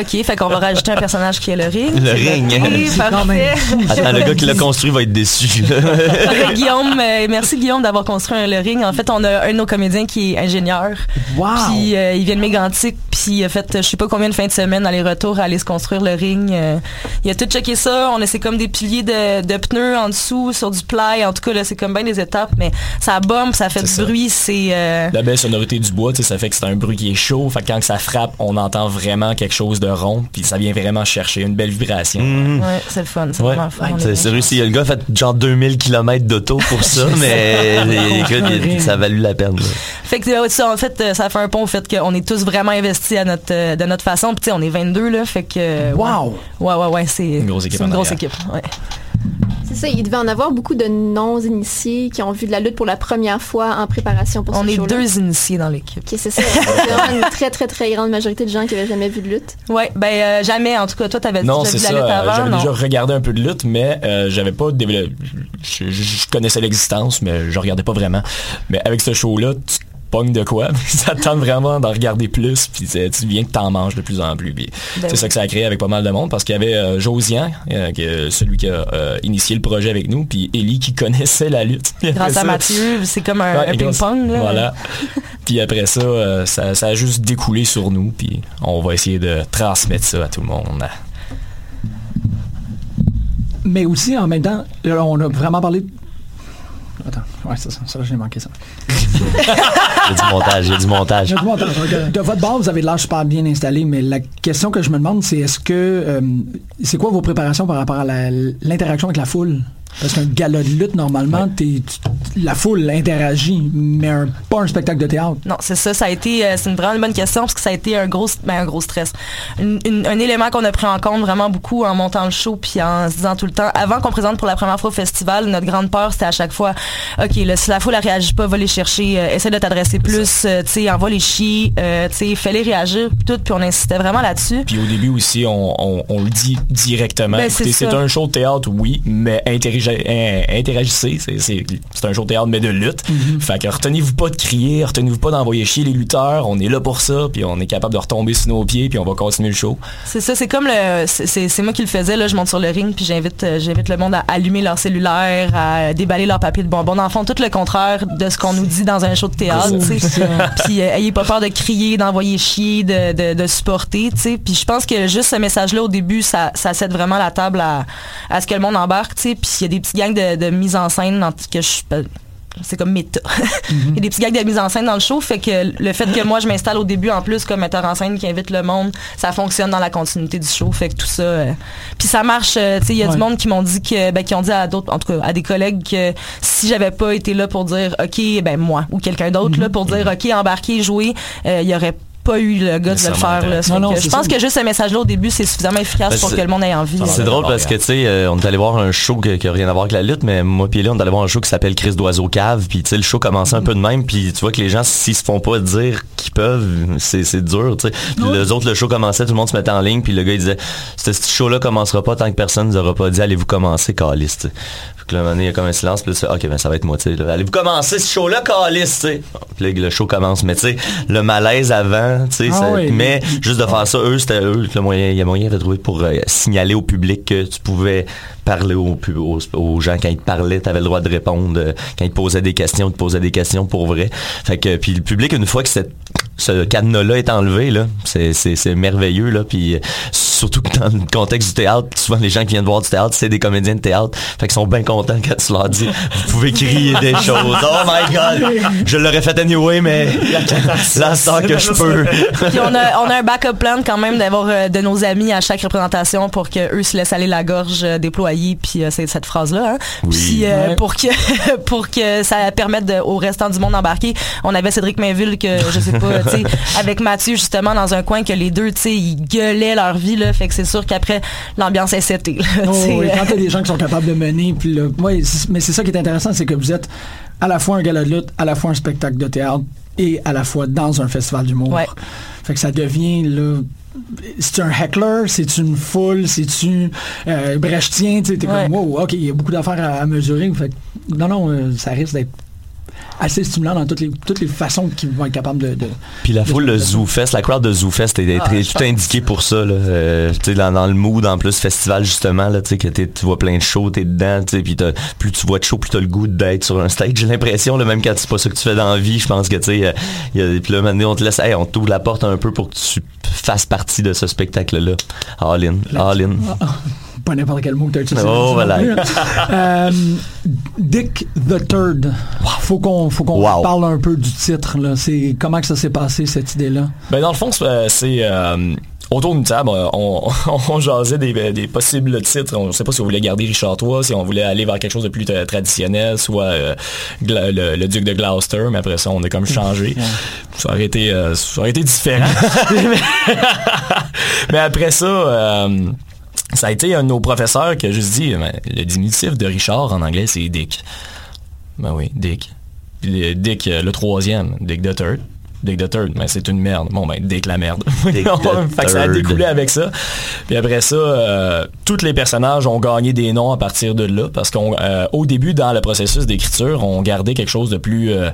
Speaker 11: Ok, fait qu'on va rajouter un personnage qui est le ring.
Speaker 10: Le ring.
Speaker 11: parfait.
Speaker 10: Attends, le gars qui l'a construit va être déçu.
Speaker 11: Guillaume, euh, merci Guillaume d'avoir construit un- le ring. En fait, on a un de nos comédiens qui est ingénieur.
Speaker 6: Wow!
Speaker 11: Puis euh, il vient de Mégantic, puis il a fait je sais pas combien de fins de semaine aller-retour à aller se construire le ring. Euh, il a tout checké ça. On a c'est comme des piliers de, de pneus en dessous sur du ply. En tout cas là, c'est comme bien des étapes, mais ça bombe, ça fait du
Speaker 8: ça.
Speaker 11: bruit, c'est euh,
Speaker 8: La belle sonorité du bois, tu sais, ça fait que c'est un bruit qui est chaud. Fait que quand ça frappe, on entend vraiment quelque chose de rond. Puis ça vient vraiment chercher une belle vibration.
Speaker 10: Mhm.
Speaker 11: ouais, c'est le fun, c'est
Speaker 10: Ouais.
Speaker 11: vraiment le fun.
Speaker 10: C'est réussi. Le gars a fait genre 2000 km d'auto pour ça, mais écoute, ça a valu la peine. là.
Speaker 11: Fait que euh, ça, en fait, ça fait un pont au fait qu'on est tous vraiment investis à notre, de notre façon. Puis tu sais, on est 22 là, fait que.
Speaker 6: Wow!
Speaker 11: Ouais, ouais, ouais, c'est
Speaker 8: Une grosse équipe
Speaker 11: c'est une grosse équipe. Ouais.
Speaker 9: C'est ça, il devait en avoir beaucoup de non-initiés qui ont vu de la lutte pour la première fois en préparation pour
Speaker 11: On
Speaker 9: ce
Speaker 11: est
Speaker 9: show-là.
Speaker 11: deux initiés dans l'équipe.
Speaker 9: Ok, c'est ça. C'est vraiment une très, très, très grande majorité de gens qui n'avaient jamais vu de lutte.
Speaker 11: Ouais, ben euh, jamais. En tout cas, toi, t'avais
Speaker 8: Non,
Speaker 11: déjà vu
Speaker 8: ça.
Speaker 11: la lutte avant,
Speaker 8: J'avais
Speaker 11: non?
Speaker 8: déjà regardé un peu de lutte, mais euh, j'avais pas développé. Je, je- je connaissais l'existence, mais je regardais pas vraiment. Mais avec ce show-là, tu pogne de quoi, ça te tente vraiment d'en regarder plus, puis tu viens que t'en manges de plus en plus.
Speaker 11: Ben
Speaker 8: c'est
Speaker 11: oui.
Speaker 8: ça que ça a créé avec pas mal de monde, parce qu'il y avait euh, Josian, euh, qui est celui qui a euh, initié le projet avec nous, puis Ellie qui connaissait la lutte.
Speaker 11: Grâce à Mathieu, c'est comme un,
Speaker 8: Ouais,
Speaker 11: un
Speaker 8: grâce-
Speaker 11: ping-pong. là.
Speaker 8: Voilà. puis après ça, euh, ça, ça a juste découlé sur nous, puis on va essayer de transmettre ça à tout le monde.
Speaker 6: Mais aussi, en même temps, là, on a vraiment parlé... Attends, ouais, c'est ça, ça j'ai manqué ça.
Speaker 10: Il y a du montage, il y a du montage.
Speaker 6: Il y a du montage, ok. De votre bord, vous avez l'air super bien installé, mais la question que je me demande, c'est est-ce que... euh, c'est quoi vos préparations par rapport à l'interaction avec la foule? Parce qu'un gala de lutte, normalement, t'es- la foule interagit, mais un- pas un spectacle de théâtre.
Speaker 11: Non, c'est ça. Ça a été, euh, c'est une vraiment une bonne question parce que ça a été un gros, ben, un gros stress. Une- une- un élément qu'on a pris en compte vraiment beaucoup en montant le show puis en se disant tout le temps, avant qu'on présente pour la première fois au festival, notre grande peur c'était à chaque fois, ok, là, si la foule elle réagit pas, va les chercher, euh, essaie de t'adresser plus, euh, tu sais, envoie les chier, euh, tu sais, fais-les réagir, puis tout, puis on insistait vraiment là-dessus.
Speaker 8: Puis au début aussi, on, on- on le dit directement.
Speaker 11: Ben, c'est
Speaker 8: Écoutez, c'est un show de théâtre, oui, mais interagi- in- interagissez. C'est- un show de théâtre, mais de lutte.
Speaker 11: Mm-hmm.
Speaker 8: Fait que retenez-vous pas de crier, retenez-vous pas d'envoyer chier les lutteurs. On est là pour ça, puis on est capable de retomber sur nos pieds, puis on va continuer le show.
Speaker 11: C'est ça, c'est comme le, c'est- moi qui le faisais là. Je monte sur le ring puis j'invite, euh, j'invite le monde à allumer leur cellulaire, à déballer leur papier de bonbons. Dans fond, tout le contraire de ce qu'on nous dit dans un show de théâtre. Puis euh, ayez pas peur de crier, d'envoyer chier, de, de, de supporter. tu sais. Puis je pense que juste ce message-là au début, ça, ça cède vraiment la table à, à ce que le monde embarque. tu sais. Puis a des petits gangs de, de mise en scène dans- que je c'est comme méta. Il y a des petits gags de mise en scène dans le show, fait que le fait que moi je m'installe au début en plus comme metteur en scène qui invite le monde, ça fonctionne dans la continuité du show, fait que tout ça. euh, Puis ça marche. euh, tu sais, il y a
Speaker 6: Ouais.
Speaker 11: du monde qui m'ont dit que, ben, qui ont dit à d'autres, en tout cas à des collègues que si j'avais pas été là pour dire ok, ben moi ou quelqu'un d'autre là pour dire ok, embarquer, jouer, euh, il y aurait pas eu le gars de le faire. Là.
Speaker 6: Non, non,
Speaker 11: je pense
Speaker 6: ça.
Speaker 11: que juste ce message-là au début, c'est suffisamment efficace
Speaker 10: Ben,
Speaker 11: pour que le monde ait envie.
Speaker 10: C'est drôle parce que, tu sais, euh, on est allé voir un show qui n'a rien à voir avec la lutte, mais moi puis là, on est allé voir un show qui s'appelle Chris d'Oiseau Cave, puis tu sais, le show commençait un peu de même, puis tu vois que les gens, s'ils se font pas dire qu'ils peuvent, c'est c'est dur, tu sais. Les autres, le show commençait, tout le monde se mettait en ligne, puis le gars, il disait, ce ce show-là commencera pas tant que personne nous aura pas dit, allez-vous commencer. Fait que là, il y a comme un silence, puis là, tu fais, ok, ben ça va être moi, tu sais. là. Allez-vous commencer ce show-là, calice, tu sais? Puis là, le show commence, mais tu sais, le malaise avant, tu sais,
Speaker 6: Ah
Speaker 10: ça-
Speaker 6: oui.
Speaker 10: mais juste de faire ça, eux, c'était eux, le moyen, il y a moyen de trouver pour euh, signaler au public que tu pouvais parler aux, pub- aux, aux gens quand ils te parlaient, tu avais le droit de répondre, euh, quand ils te posaient des questions, ils te posaient des questions pour vrai. Fait que puis le public une fois que cette ce cadenas-là est enlevé, là, c'est, c'est, c'est merveilleux, là, puis euh, surtout que dans le contexte du théâtre, souvent les gens qui viennent voir du théâtre, c'est des comédiens de théâtre, fait qu'ils sont bien contents quand tu leur dis, vous pouvez crier des choses. Oh my God! Je l'aurais fait anyway, mais l'instant que je peux.
Speaker 11: Puis on a, on a un backup plan quand même d'avoir euh, de nos amis à chaque représentation pour que eux se laissent aller la gorge euh, déployée puis euh, c'est cette phrase là hein.
Speaker 10: Oui.
Speaker 11: puis euh,
Speaker 6: Ouais.
Speaker 11: pour que pour que ça permette de- au restant du monde d'embarquer on avait Cédric Mainville que je sais pas tu sais avec Mathieu justement dans un coin que les deux tu sais ils gueulaient leur vie là fait que c'est sûr qu'après l'ambiance est setée
Speaker 6: Oh,
Speaker 11: tu
Speaker 6: oui, quand t'as des gens qui sont capables de mener, puis là, ouais, c'est- mais c'est ça qui est intéressant, c'est que vous êtes à la fois un gala de lutte, à la fois un spectacle de théâtre et à la fois dans un festival d'humour.
Speaker 11: Ouais.
Speaker 6: Fait que ça devient là. C'est un heckler, c'est une foule, c'est-tu euh, brechtien, tu sais, t'es
Speaker 11: Ouais.
Speaker 6: comme wow, ok, il y a beaucoup d'affaires à, à mesurer. Fait que, non, non, euh, ça risque d'être assez stimulant dans toutes les, toutes les façons qu'ils vont être capables de. de-
Speaker 10: Puis la foule de ZooFest, la crowd de ZooFest est,
Speaker 11: Ah,
Speaker 10: tout indiqué pour ça. Là. Euh, dans, dans le mood, en plus, festival, justement, là, que tu vois plein de shows, t'es dedans, puis t'as- plus tu vois de shows, plus t'as le goût d'être sur un stage. J'ai l'impression, même quand c'est pas ça que tu fais dans la vie, je pense que, tu sais, euh, puis là, maintenant, on te laisse, hey, on t'ouvre la porte un peu pour que tu fasses partie de ce spectacle-là. All in, all in.
Speaker 6: Pas n'importe quel mot que tu as utilisé.
Speaker 10: Oh, voilà.
Speaker 6: Euh, Dick the Third. Faut qu'on faut qu'on
Speaker 10: Wow.
Speaker 6: parle un peu du titre. Là. C'est comment que ça s'est passé cette idée-là?
Speaker 8: Ben dans le fond, c'est, euh, euh, autour d'une table, on, on jasait des, des possibles titres. On ne sait pas si on voulait garder Richard III, si on voulait aller vers quelque chose de plus traditionnel, soit euh, le, le duc de Gloucester, mais après ça, on a comme changé. Ça aurait été, ça aurait été différent. mais après ça, ça a été un de nos professeurs qui a juste dit, ben, le diminutif de Richard en anglais, c'est Dick. Ben oui, Dick. Puis le- Dick, euh, le troisième, Dick the Third. Dick the Third, mais c'est une merde. Bon, ben, Dick la merde.
Speaker 10: Dick the
Speaker 8: fait que ça a découlé avec ça. Puis après ça, euh, tous les personnages ont gagné des noms à partir de là, parce qu'au début, dans le processus d'écriture, on gardait quelque chose de plus... euh,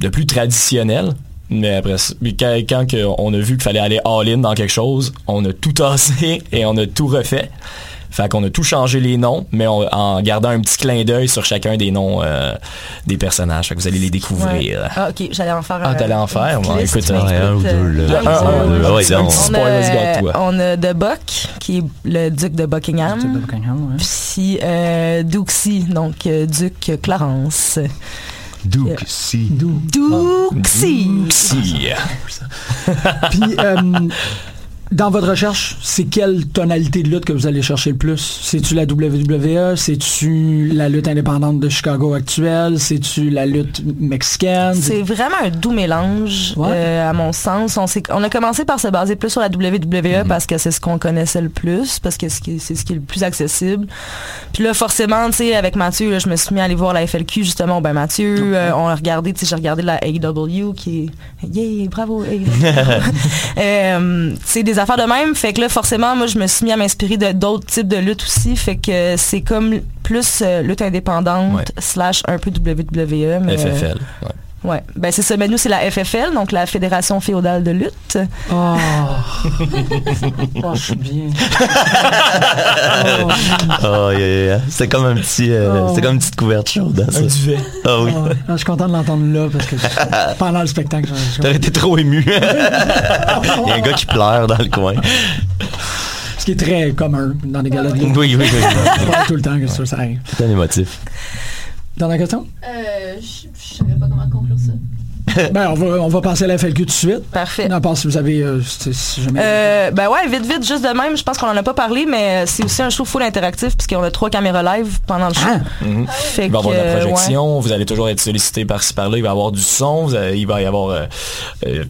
Speaker 8: de plus traditionnel. Mais après, quand, quand on a vu qu'il fallait aller all-in dans quelque chose, on a tout tassé et on a tout refait. Fait qu'on a tout changé les noms, mais on- en gardant un petit clin d'œil sur chacun des noms euh, des personnages. Fait que vous allez les découvrir.
Speaker 11: Ouais. Ah, ok, j'allais en faire
Speaker 8: Ah,
Speaker 11: un-
Speaker 8: t'allais en faire? Bon, écoute, un ou
Speaker 11: écoute,
Speaker 8: deux, là. Un, ouais,
Speaker 11: on a, on a The Buck, qui est le duc de Buckingham.
Speaker 6: Duc de Buckingham, ouais.
Speaker 11: Puis euh, Duxie, donc euh, duc Clarence.
Speaker 10: Duxie.
Speaker 11: Duxie.
Speaker 8: Si.
Speaker 6: Puis, euh, dans votre recherche, c'est quelle tonalité de lutte que vous allez chercher le plus? C'est-tu la WWE? C'est-tu la lutte indépendante de Chicago actuelle? C'est-tu la lutte mexicaine?
Speaker 11: C'est vraiment un doux mélange,
Speaker 6: Ouais.
Speaker 11: euh, à mon sens. On, on a commencé par se baser plus sur la WWE parce que c'est ce qu'on connaissait le plus, parce que c'est ce qui- est le plus accessible. Puis là, forcément, tu sais, avec Mathieu, là, je me suis mis à aller voir la FLQ, justement. Ben, Mathieu, euh, on a regardé, tu sais, j'ai regardé la AEW qui est... Yeah, bravo, AEW. euh, tu sais, des affaires de même. Fait que là, forcément, moi, je me suis mis à m'inspirer de d'autres types de luttes aussi. Fait que c'est comme plus euh, lutte indépendante
Speaker 8: Ouais.
Speaker 11: slash un peu WWE. Mais,
Speaker 8: FFL. ouais.
Speaker 11: Ouais, ben c'est ça. Ben nous c'est la FFL, donc la Fédération féodale de lutte.
Speaker 6: Oh, oh je suis bien.
Speaker 10: Oh, yeah, yeah, yeah. C'est comme un petit, euh,
Speaker 6: Oh.
Speaker 10: c'est comme une petite couverture chaude. hein, ça.
Speaker 8: Un duvet.
Speaker 10: Ah oui.
Speaker 6: Ah, je suis content de l'entendre là parce que pendant le spectacle,
Speaker 10: T'aurais été trop ému. Il y a un gars qui pleure dans le coin.
Speaker 6: ce qui est très commun dans les galas de
Speaker 10: Oui,
Speaker 6: lutte.
Speaker 10: oui, oui.
Speaker 6: Parle tout le temps que ça, ça arrive.
Speaker 10: C'est un émotif.
Speaker 6: Dernière question?
Speaker 9: Euh, je je savais pas comment conclure ça.
Speaker 6: Ben, on va, on va passer à la FLQ tout de suite.
Speaker 11: Parfait.
Speaker 6: À part si vous avez... euh, si- si jamais...
Speaker 11: Euh, ben ouais, vite vite, juste de même. Je pense qu'on en a pas parlé, mais c'est aussi un show full interactif puisqu'on a trois caméras live pendant le show.
Speaker 6: Ah!
Speaker 8: Mhm.
Speaker 11: Fait
Speaker 8: Il va y avoir de la
Speaker 11: ouais.
Speaker 8: projection, vous allez toujours être sollicité par-ci par-là, il va y avoir du son, vous allez- il va y avoir euh, euh,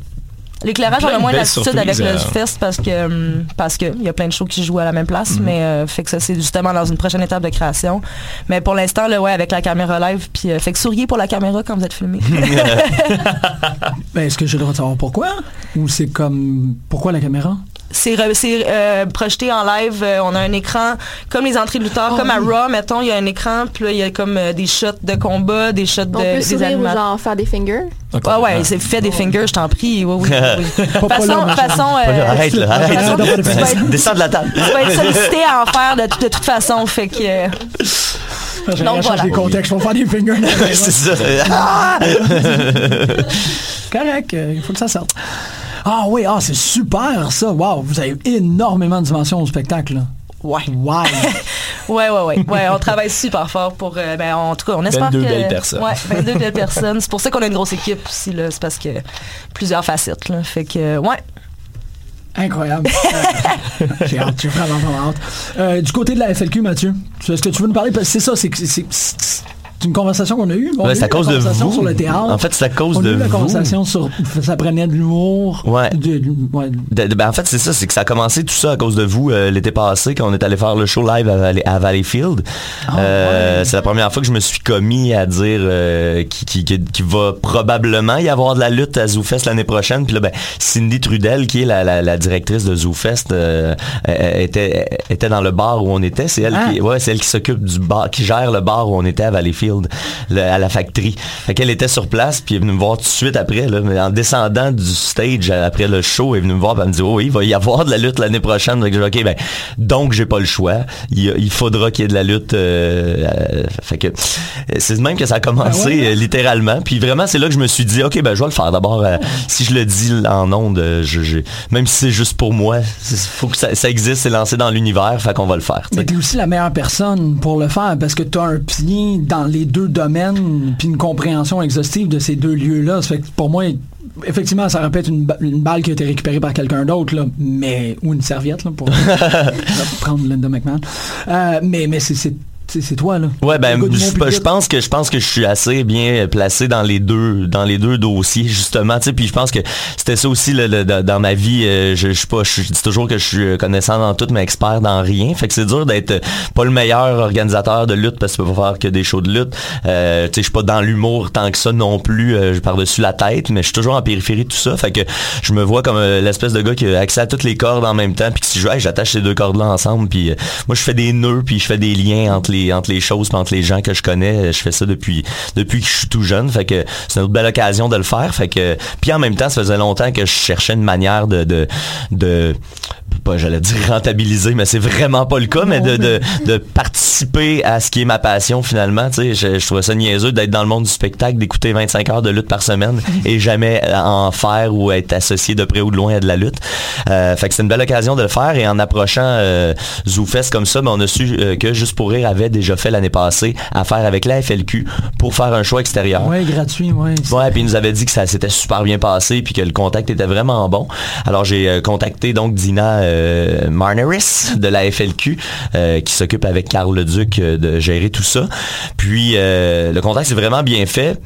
Speaker 11: L'éclairage, on a moins
Speaker 8: belles
Speaker 11: d'attitude avec le
Speaker 8: euh.
Speaker 11: fest parce que hum, parce que il y a plein de shows qui jouent à la même place,
Speaker 8: Mhm.
Speaker 11: mais euh, fait que ça c'est justement dans une prochaine étape de création. Mais pour l'instant, là, ouais, avec la caméra live, puis euh, fait que souriez pour la caméra quand vous êtes filmé.
Speaker 6: Ben, est-ce que j'ai le droit de savoir pourquoi? Ou c'est comme... Pourquoi la caméra?
Speaker 11: C'est euh, projeté en live. euh, on a un écran comme les entrées de lutteurs,
Speaker 6: Ah
Speaker 11: comme à
Speaker 6: oui.
Speaker 11: Raw, mettons, il y a un écran, puis là, il y a comme euh, des shots de combat, des shots
Speaker 9: On
Speaker 11: de,
Speaker 9: peut
Speaker 11: des animateurs.
Speaker 9: genre faire des fingers?
Speaker 11: Ah ouais, c'est fait des fingers, je t'en prie. Oui, oui, oui, façon, façon, euh,
Speaker 10: arrête, là, arrête.
Speaker 11: façon,
Speaker 6: là.
Speaker 11: tu vas être-
Speaker 10: Descends de la table.
Speaker 11: tu vas être sollicité à en faire de, de toute façon, fait que... euh, Donc, voilà.
Speaker 6: des contextes pour faire des fingers.
Speaker 10: C'est ça. Ah!
Speaker 6: Correct, euh, il faut que ça sorte. Ah oui, ah, c'est super ça. Wow, vous avez énormément de dimensions au spectacle. là.
Speaker 11: Ouais.
Speaker 6: Wow.
Speaker 11: Ouais, ouais, ouais. Ouais, on travaille super fort pour. euh, ben, en tout cas, on espère
Speaker 8: 22
Speaker 11: que.
Speaker 8: belles personnes.
Speaker 11: Ouais, 22 belles personnes. C'est pour ça qu'on a une grosse équipe aussi, là. C'est parce que plusieurs facettes, là. Fait que, ouais.
Speaker 6: Incroyable. Euh, j'ai hâte, j'ai vraiment, vraiment hâte. Euh, du côté de la FLQ, Mathieu, tu- est-ce que tu veux nous parler? Parce que c'est ça, c'est c'est- c'est- c'est une conversation qu'on a eue. On a
Speaker 10: Ouais,
Speaker 6: eu
Speaker 10: c'est à
Speaker 6: la
Speaker 10: cause de
Speaker 6: conversation
Speaker 10: vous.
Speaker 6: sur le théâtre.
Speaker 10: En fait, c'est à cause
Speaker 6: on
Speaker 10: de
Speaker 6: eu la
Speaker 10: vous.
Speaker 6: conversation sur ça prenait de l'humour.
Speaker 10: Ouais.
Speaker 6: de- de- ouais.
Speaker 10: De- de- ben, en fait, c'est ça, c'est que ça a commencé tout ça à cause de vous euh, l'été passé quand on est allé faire le show live à, Valley- à Valleyfield. Euh, C'est la première fois que je me suis commis à dire euh, qu'il qui, qui va probablement y avoir de la lutte à ZooFest l'année prochaine. Puis là, ben, Cindy Trudel, qui est la, la, la directrice de ZooFest, euh, était, était dans le bar où on était. C'est elle
Speaker 6: Ah.
Speaker 10: qui, ouais, c'est elle qui s'occupe du bar, qui gère le bar où on était à Valleyfield, le- à la factory. Fait qu'elle était sur place, puis elle est venue me voir tout de suite après, là, mais en descendant du stage euh, après le show, elle est venue me voir, puis elle me dit, oh, oui, il va y avoir de la lutte l'année prochaine. Ok, ben, donc j'ai pas le choix. Il, faudra qu'il y ait de la lutte. euh, euh, fait que c'est même que ça a commencé,
Speaker 6: Ah ouais?
Speaker 10: euh, littéralement. Puis vraiment, c'est là que je me suis dit, ok, ben, je vais le faire. D'abord, euh, si je le dis en ondes, je, je- même si c'est juste pour moi, il faut que ça, ça existe, c'est lancé dans l'univers, fait qu'on va le faire. tu sais.
Speaker 6: Mais t'es aussi la meilleure personne pour le faire parce que t'as un pied dans les deux domaines puis une compréhension exhaustive de ces deux lieux-là. Pour moi, effectivement, ça répète une, une balle qui a été récupérée par quelqu'un d'autre, mais ou une serviette là, pour prendre Linda McMahon. Euh, mais mais c'est c'est toi là.
Speaker 10: Ouais, ben, je, pense que je pense que je suis assez bien placé dans les deux dans les deux dossiers justement. Tu sais, puis je pense que c'était ça aussi le- le- dans ma vie. euh, je, je suis pas, je dis toujours que je suis connaissant dans tout, mais expert dans rien. Fait que c'est dur d'être euh, pas le meilleur organisateur de lutte parce que tu peux pas faire que des shows de lutte. Euh, tu sais, je suis pas dans l'humour tant que ça non plus. euh, par dessus la tête, mais je suis toujours en périphérie de tout ça. Fait que je me vois comme euh, l'espèce de gars qui a accès à toutes les cordes en même temps. Puis que si je hey, j'attache ces deux cordes là ensemble. Puis euh, moi je fais des nœuds puis je fais des liens entre les les entre les choses, entre les gens que je connais. Je fais ça depuis depuis que je suis tout jeune. Fait que c'est une autre belle occasion de le faire. Fait que puis en même temps, ça faisait longtemps que je cherchais une manière de de, de pas j'allais dire rentabiliser mais c'est vraiment pas le cas mais de, de, de participer à ce qui est ma passion finalement tu sais je, je trouvais ça niaiseux d'être dans le monde du spectacle d'écouter 25 heures de lutte par semaine et jamais en faire ou être associé de près ou de loin à de la lutte Euh, fait que c'est une belle occasion de le faire et en approchant euh, ZooFest comme ça ben, on a su euh, que Juste pour rire avait déjà fait l'année passée affaire avec la FLQ pour faire un show extérieur
Speaker 6: Ouais, gratuit, ouais.
Speaker 10: Ouais, puis il nous avait dit que ça s'était super bien passé puis que le contact était vraiment bon. Alors j'ai euh, contacté donc Dina euh, Marneris de la FLQ euh, qui s'occupe avec Carl Leduc de gérer tout ça. Puis euh, le contact s'est vraiment bien fait.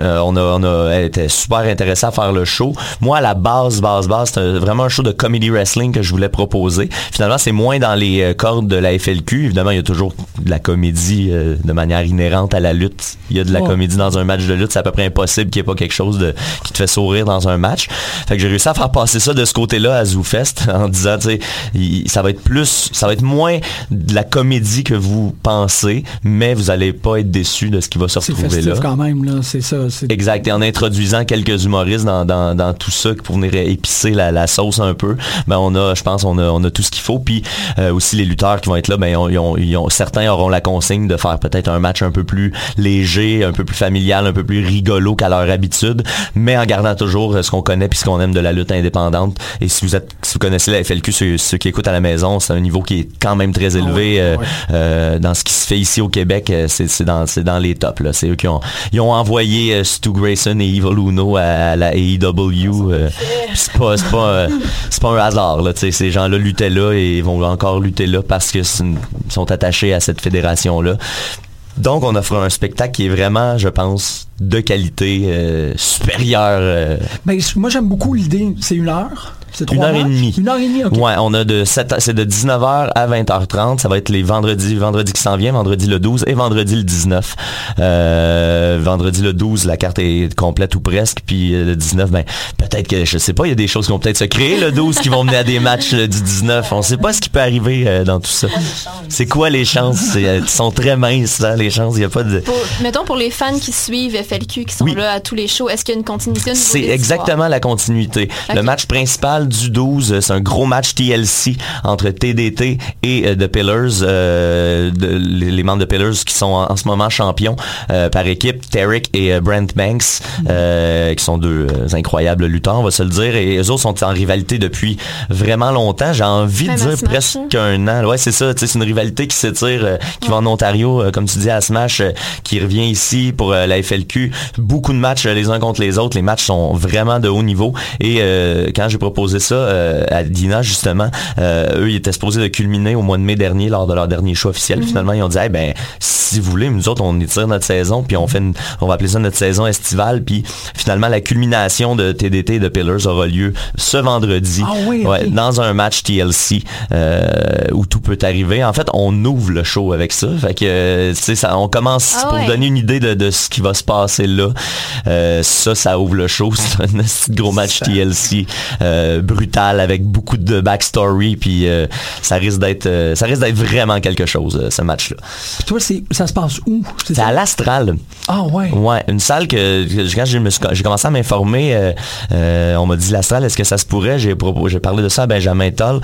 Speaker 10: Euh, on a, on a, elle était super intéressée à faire le show. Moi, à la base, base, base, c'était vraiment un show de comedy wrestling que je voulais proposer. Finalement, c'est moins dans les euh, cordes de la FLQ. Évidemment, il y a toujours de la comédie euh, de manière inhérente à la lutte. Il y a de la comédie dans un match de lutte. C'est à peu près impossible qu'il n'y ait pas quelque chose de, qui te fait sourire dans un match. Fait que j'ai réussi à faire passer ça de ce côté-là à ZooFest en disant, tu sais, ça va être plus, ça va être moins de la comédie que vous pensez, mais vous allez pas être déçus de ce qui va se retrouver là.
Speaker 6: quand même, là. C'est ça.
Speaker 10: Exact. Et en introduisant quelques humoristes dans, dans, dans tout ça pour venir épicer la, la sauce un peu, ben on a, je pense, on a, on a tout ce qu'il faut. Puis euh, aussi les lutteurs qui vont être là, ben ils ont- ils ont- certains auront la consigne de faire peut-être un match un peu plus léger, un peu plus familial, un peu plus rigolo qu'à leur habitude, mais en gardant toujours euh, ce qu'on connaît puis ce qu'on aime de la lutte indépendante. Et si vous êtes, si vous connaissez la FLQ, ceux, ceux qui écoutent à la maison, c'est un niveau qui est quand même très élevé euh, euh, dans ce qui se fait ici au Québec. C'est c'est dans, c'est dans les tops. là. C'est eux qui ont, ils ont envoyé euh, Stu Grayson et Evil Uno à, la AEW. euh, puis c'est pas, c'est pas, euh, c'est pas un hasard. Là, ces gens-là luttaient là et vont encore lutter là parce qu'ils sont attachés à cette fédération-là. Donc, on offre un spectacle qui est vraiment, je pense, de qualité euh, supérieure. euh,
Speaker 6: Ben, moi, j'aime beaucoup l'idée. C'est une heure. C'est
Speaker 10: une heure et demie.
Speaker 6: Une heure et demie, ok.
Speaker 10: Ouais, on a de 7, c'est de 19h à 20h30. Ça va être les vendredis, vendredi qui s'en vient, vendredi le 12 et vendredi le 19. Euh, vendredi le 12, la carte est complète ou presque. Puis euh, le 19, ben, peut-être que, je sais pas, il y a des choses qui vont peut-être se créer le 12 qui vont mener à des matchs euh, du 19. On sait pas ce qui peut arriver euh, dans tout ça. C'est quoi les chances? C'est, Ils sont très minces, là, les chances. Il y a pas de...
Speaker 9: Pour- mettons pour les fans qui suivent FLQ, qui sont
Speaker 10: Oui.
Speaker 9: là à tous les shows, est-ce qu'il y a une continuité
Speaker 10: C'est exactement la continuité. Le match principal du 12, euh, c'est un gros match TLC entre TDT et euh, The Pillars, euh, de- les, les membres de Pillars qui sont en, en ce moment champions euh, par équipe, Tarek et euh, Brent Banks, euh, qui sont deux euh, incroyables lutteurs, on va se le dire, et eux autres sont en rivalité depuis vraiment longtemps. J'ai envie de dire presque un an. Ouais, c'est ça. C'est une rivalité qui s'étire, euh, qui va en Ontario, euh, comme tu dis, à Smash, euh, qui revient ici pour euh, la FLQ. Beaucoup de matchs euh, les uns contre les autres. Les matchs sont vraiment de haut niveau. Et euh, quand j'ai proposé ça euh, à Dina, justement, euh, eux, ils étaient supposés de culminer au mois de mai dernier lors de leur dernier show officiel. Puis Finalement, ils ont dit, Eh ben, si vous voulez, nous autres, on étire notre saison, puis on fait, une- on va appeler ça notre saison estivale. Puis finalement, la culmination de TDT et de Pillars aura lieu ce vendredi.
Speaker 6: Ah oui,
Speaker 10: dans un match TLC euh, où tout peut arriver. En fait, on ouvre le show avec ça. Fait que, ça, on commence
Speaker 9: Ah
Speaker 10: pour
Speaker 9: ouais.
Speaker 10: donner une idée de, de ce qui va se passer là. Ça, ça ouvre le show. C'est un gros match TLC euh, brutal avec beaucoup de backstory. Puis euh, ça risque d'être, euh, ça risque d'être vraiment quelque chose euh, ce match-là.
Speaker 6: Puis toi, c'est, ça se passe où?
Speaker 10: C'est à l'Astral.
Speaker 6: Ah ouais.
Speaker 10: Ouais, une salle que, que quand j'ai me suis- j'ai commencé à m'informer, on m'a dit l'Astral, est-ce que ça se pourrait? J'ai j'ai parlé de ça à Benjamin Toll,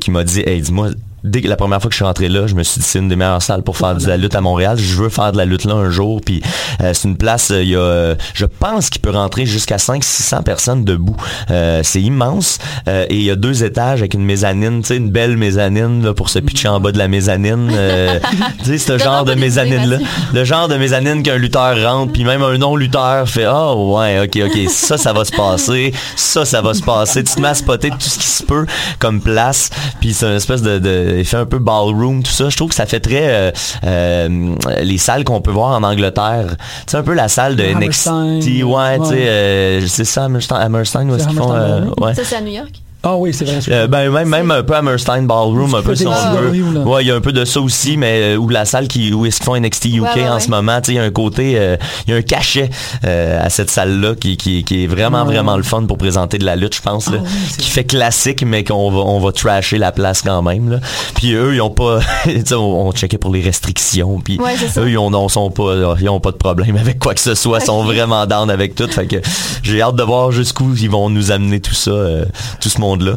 Speaker 10: qui m'a dit, hey, dis-moi. Dès que la première fois que je suis rentré là, je me suis dit c'est une des meilleures salles pour faire de la lutte à Montréal. Je veux faire de la lutte là un jour. Puis euh, c'est une place, euh, il y a, euh, je pense qu'il peut rentrer jusqu'à 500-600 personnes debout. Euh, c'est immense. Euh, et il y a deux étages avec une mezzanine, tu sais, une belle mezzanine là, pour se pitcher en bas de la mezzanine. Euh, tu sais, ce genre de mezzanine là, le genre de mezzanine qu'un lutteur rentre, puis même un non-lutteur fait ah ouais, ok, ok, ça, ça va se passer, ça, ça va se passer. Tu te mets à spotter tout ce qui se peut comme place, puis c'est une espèce de, de effet un peu ballroom, tout ça. Je trouve que ça fait très euh, euh, les salles qu'on peut voir en Angleterre. C'est un peu la salle de NXT, ouais, tu sais,
Speaker 6: Ouais.
Speaker 10: euh, c'est ça, Hammerstein, où est-ce qu'ils font, euh, ouais.
Speaker 9: Ça, c'est à New York?
Speaker 6: Ah oui, c'est vrai.
Speaker 10: Euh, ben même même un peu Hammerstein Ballroom, un peu si on veut. Ouais, il y a un peu de ça aussi, mais euh, où la salle qui où est-ce qu'ils font NXT UK
Speaker 9: Ouais, ouais,
Speaker 10: en
Speaker 9: ouais.
Speaker 10: ce moment, tu sais, il y a un côté, euh, il y a un cachet euh, à cette salle-là qui, qui, qui est vraiment
Speaker 6: Ouais.
Speaker 10: vraiment le fun pour présenter de la lutte, je pense, là,
Speaker 6: Ah
Speaker 10: qui fait classique, mais qu'on va on va trasher la place quand même. Là. Puis eux, ils ont pas, tu sais, on, on checkait pour les restrictions, puis eux, ils ont, non, sont pas, ils ont pas de problème avec quoi que ce soit, ils sont vraiment down avec tout. Fait que j'ai hâte de voir jusqu'où ils vont nous amener tout ça, euh, tout ce monde-là.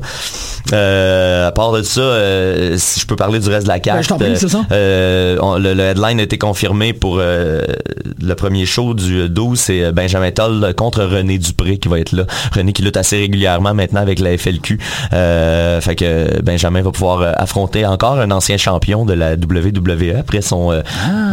Speaker 10: Euh, à part de ça, euh, si je peux parler du reste de la carte,
Speaker 6: Ben, prie, ça.
Speaker 10: euh, on- le, le headline a été confirmé pour le premier show du 12, c'est Benjamin Toll contre René Dupré qui va être là. René qui lutte assez régulièrement maintenant avec la FLQ. Fait que Benjamin va pouvoir affronter encore un ancien champion de la WWE après son euh,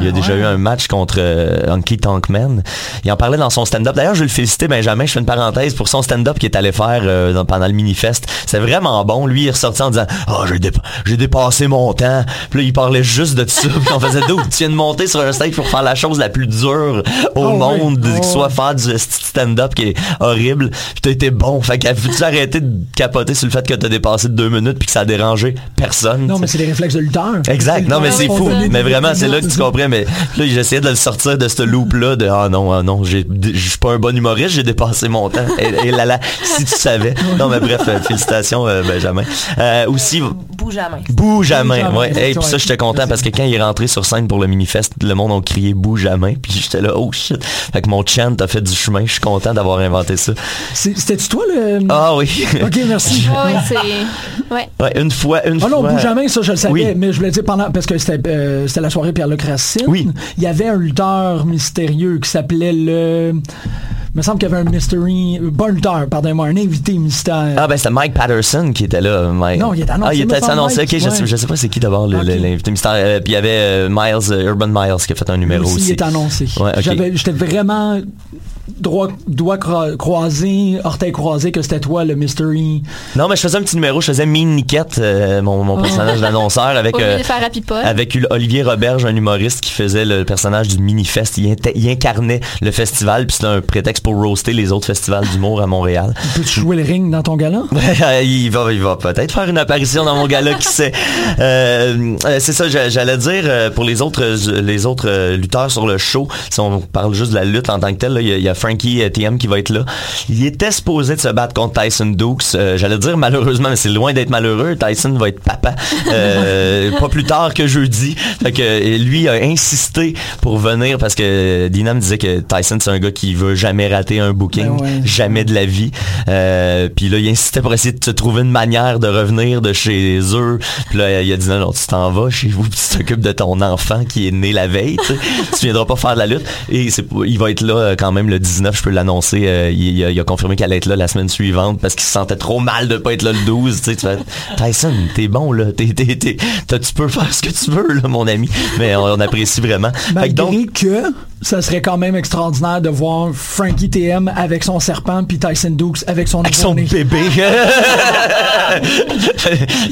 Speaker 10: il a déjà eu un match contre Honky Tonk Man. Il en parlait dans son stand-up. D'ailleurs, je veux le féliciter Benjamin, je fais une parenthèse pour son stand-up qu'il est allé faire dans- pendant le mini-fest. C'est vraiment bon. Lui, il est ressorti en disant "Ah, j'ai dépa- j'ai dépassé mon temps." Puis là, il parlait juste de ça. Puis on faisait "D'où tu viens de monter sur un stage pour faire la chose la plus dure au
Speaker 6: oui.
Speaker 10: monde,
Speaker 6: Ah
Speaker 10: que soit faire du stand-up qui est horrible. Puis t'as été bon. Fait que tu arrêter de capoter sur le fait que t'as dépassé de deux minutes puis que ça a dérangé personne.
Speaker 6: Non, mais c'est les réflexes de lutteur.
Speaker 10: Exact. Non, mais c'est fou. Mais vraiment, c'est là que tu comprends. Mais là, j'essayais de le sortir de ce loop-là de ah non, ah non, je suis pas un bon humoriste, j'ai dépassé mon temps. Et, et là là, si tu savais. Non, mais bref, euh, félicitations, euh, Benjamin. Euh, aussi,
Speaker 11: Bouge à main.
Speaker 10: bouge à main.
Speaker 6: Bouge à main,
Speaker 10: Ouais. Et puis
Speaker 6: ça,
Speaker 10: j'étais content parce que quand il est rentré sur scène pour le mini-fest, le monde a crié bouge à main. Puis j'étais là, oh shit. Fait que mon chant a fait du chemin. Je suis content d'avoir inventé ça.
Speaker 6: C'était-tu toi le.
Speaker 10: Ah oui.
Speaker 6: Ok, merci.
Speaker 9: Ouais, ouais, c'est. Ouais.
Speaker 10: Ouais, une fois, une
Speaker 6: Ah non,
Speaker 10: fois.
Speaker 6: bouge jamais, ça je le savais,
Speaker 10: Oui.
Speaker 6: mais je voulais dire pendant parce que c'était euh, c'était la soirée Pierre-Luc Racine.
Speaker 10: Oui.
Speaker 6: Il y avait un lutteur mystérieux qui s'appelait le. Il me semble qu'il y avait un mystery. Pas un lutteur, pardonnez-moi, un invité mystère.
Speaker 10: Ah ben c'était Mike Patterson qui était là. Mike.
Speaker 6: Non, il était annoncé,
Speaker 10: Ah, il était annoncé.
Speaker 6: Mike.
Speaker 10: Ok, je, sais, je sais pas c'est qui d'abord l'invité mystère. Euh, puis il y avait euh, Miles, euh, Urban Miles qui a fait un numéro
Speaker 6: aussi,
Speaker 10: aussi.
Speaker 6: il est annoncé.
Speaker 10: Ouais,
Speaker 6: J'étais vraiment droit, doigt cro- croisé, orteil croisé que c'était toi le mystery.
Speaker 10: Non mais je faisais un petit numéro, je faisais Niquette, euh, mon, mon personnage d'annonceur avec euh, avec Olivier Roberge, un humoriste qui faisait le personnage du mini-fest. Il, il incarnait le festival, puis c'était un prétexte pour roaster les autres festivals d'humour à Montréal.
Speaker 6: Peux-tu jouer le ring dans ton gala?
Speaker 10: il va, il va peut-être faire une apparition dans mon gala, qui sait. Euh, euh, c'est ça, j'a- j'allais dire pour les autres, les autres lutteurs sur le show. Si on parle juste de la lutte en tant que telle, là, il y, a- il y a Frankie euh, TM qui va être là. Il était supposé de se battre contre Tyson Dukes. Euh, j'allais dire malheureusement, mais c'est loin d'être malheureux. Tyson va être papa euh, pas plus tard que jeudi. Fait que euh, lui a insisté pour venir parce que Dina me disait que Tyson c'est un gars qui veut jamais rater un booking,
Speaker 6: Ben ouais.
Speaker 10: jamais de la vie. Euh, puis là, il insistait pour essayer de se trouver une manière de revenir de chez eux. Puis là, il a dit non, non, tu t'en vas chez vous, puis tu t'occupes de ton enfant qui est né la veille. Tu viendras pas faire de la lutte. Et il va être là euh, quand même le 19, je peux l'annoncer. Euh, il, il a, il a confirmé qu'elle allait être là la semaine suivante parce qu'il se sentait trop mal de pas être là le 12. Tu sais, tu fais, Tyson, t'es bon là, t'es, t'es, t'es- t'as- tu peux faire ce que tu veux là, mon ami. Mais on, on apprécie vraiment. Fait que
Speaker 6: Malgré
Speaker 10: donc,
Speaker 6: que ça serait quand même extraordinaire de voir Frankie TM avec son serpent puis Tyson Dukes avec son
Speaker 10: avec son
Speaker 6: nouveau-né.
Speaker 10: bébé.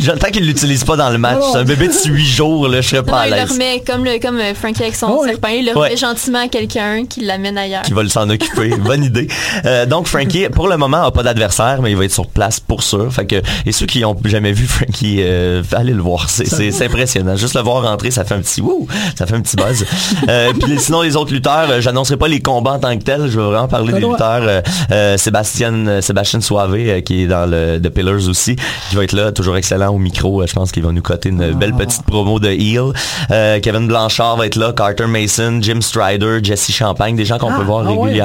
Speaker 10: J'entends qu'il l'utilise pas dans le match.
Speaker 6: Non.
Speaker 10: C'est un bébé de 8 jours, là, je serais
Speaker 9: Non,
Speaker 10: pas à
Speaker 9: il le
Speaker 10: l'aise.
Speaker 9: remet comme, le, comme euh, Frankie avec son
Speaker 6: Oh,
Speaker 9: serpent. Il le
Speaker 10: Ouais.
Speaker 9: remet gentiment à quelqu'un qui l'amène ailleurs.
Speaker 10: qui va le s'en occuper. Bonne idée. Euh, donc Frankie, pour le moment, a pas d'adversaire, mais il va être sur place pour sûr. Fait que et ceux qui ont jamais vu Frankie, euh, allez le voir. C'est, impressionnant. Juste le voir rentrer, ça fait un petit wouh, ça fait un petit buzz. Euh, puis sinon les autres lutteurs, euh, j'annoncerai pas les combats en tant que tels. Je vais vraiment parler
Speaker 6: Ah,
Speaker 10: des lutteurs. Sébastien, Sébastien Soave qui est dans le The Pillars aussi, qui va être là, toujours excellent au micro. Je pense qu'il va nous coter une belle petite promo de heel. Kevin Blanchard va être là, Carter Mason, Jim Strider, Jesse Champagne, des gens qu'on
Speaker 6: Ah,
Speaker 10: peut voir
Speaker 6: ah ouais,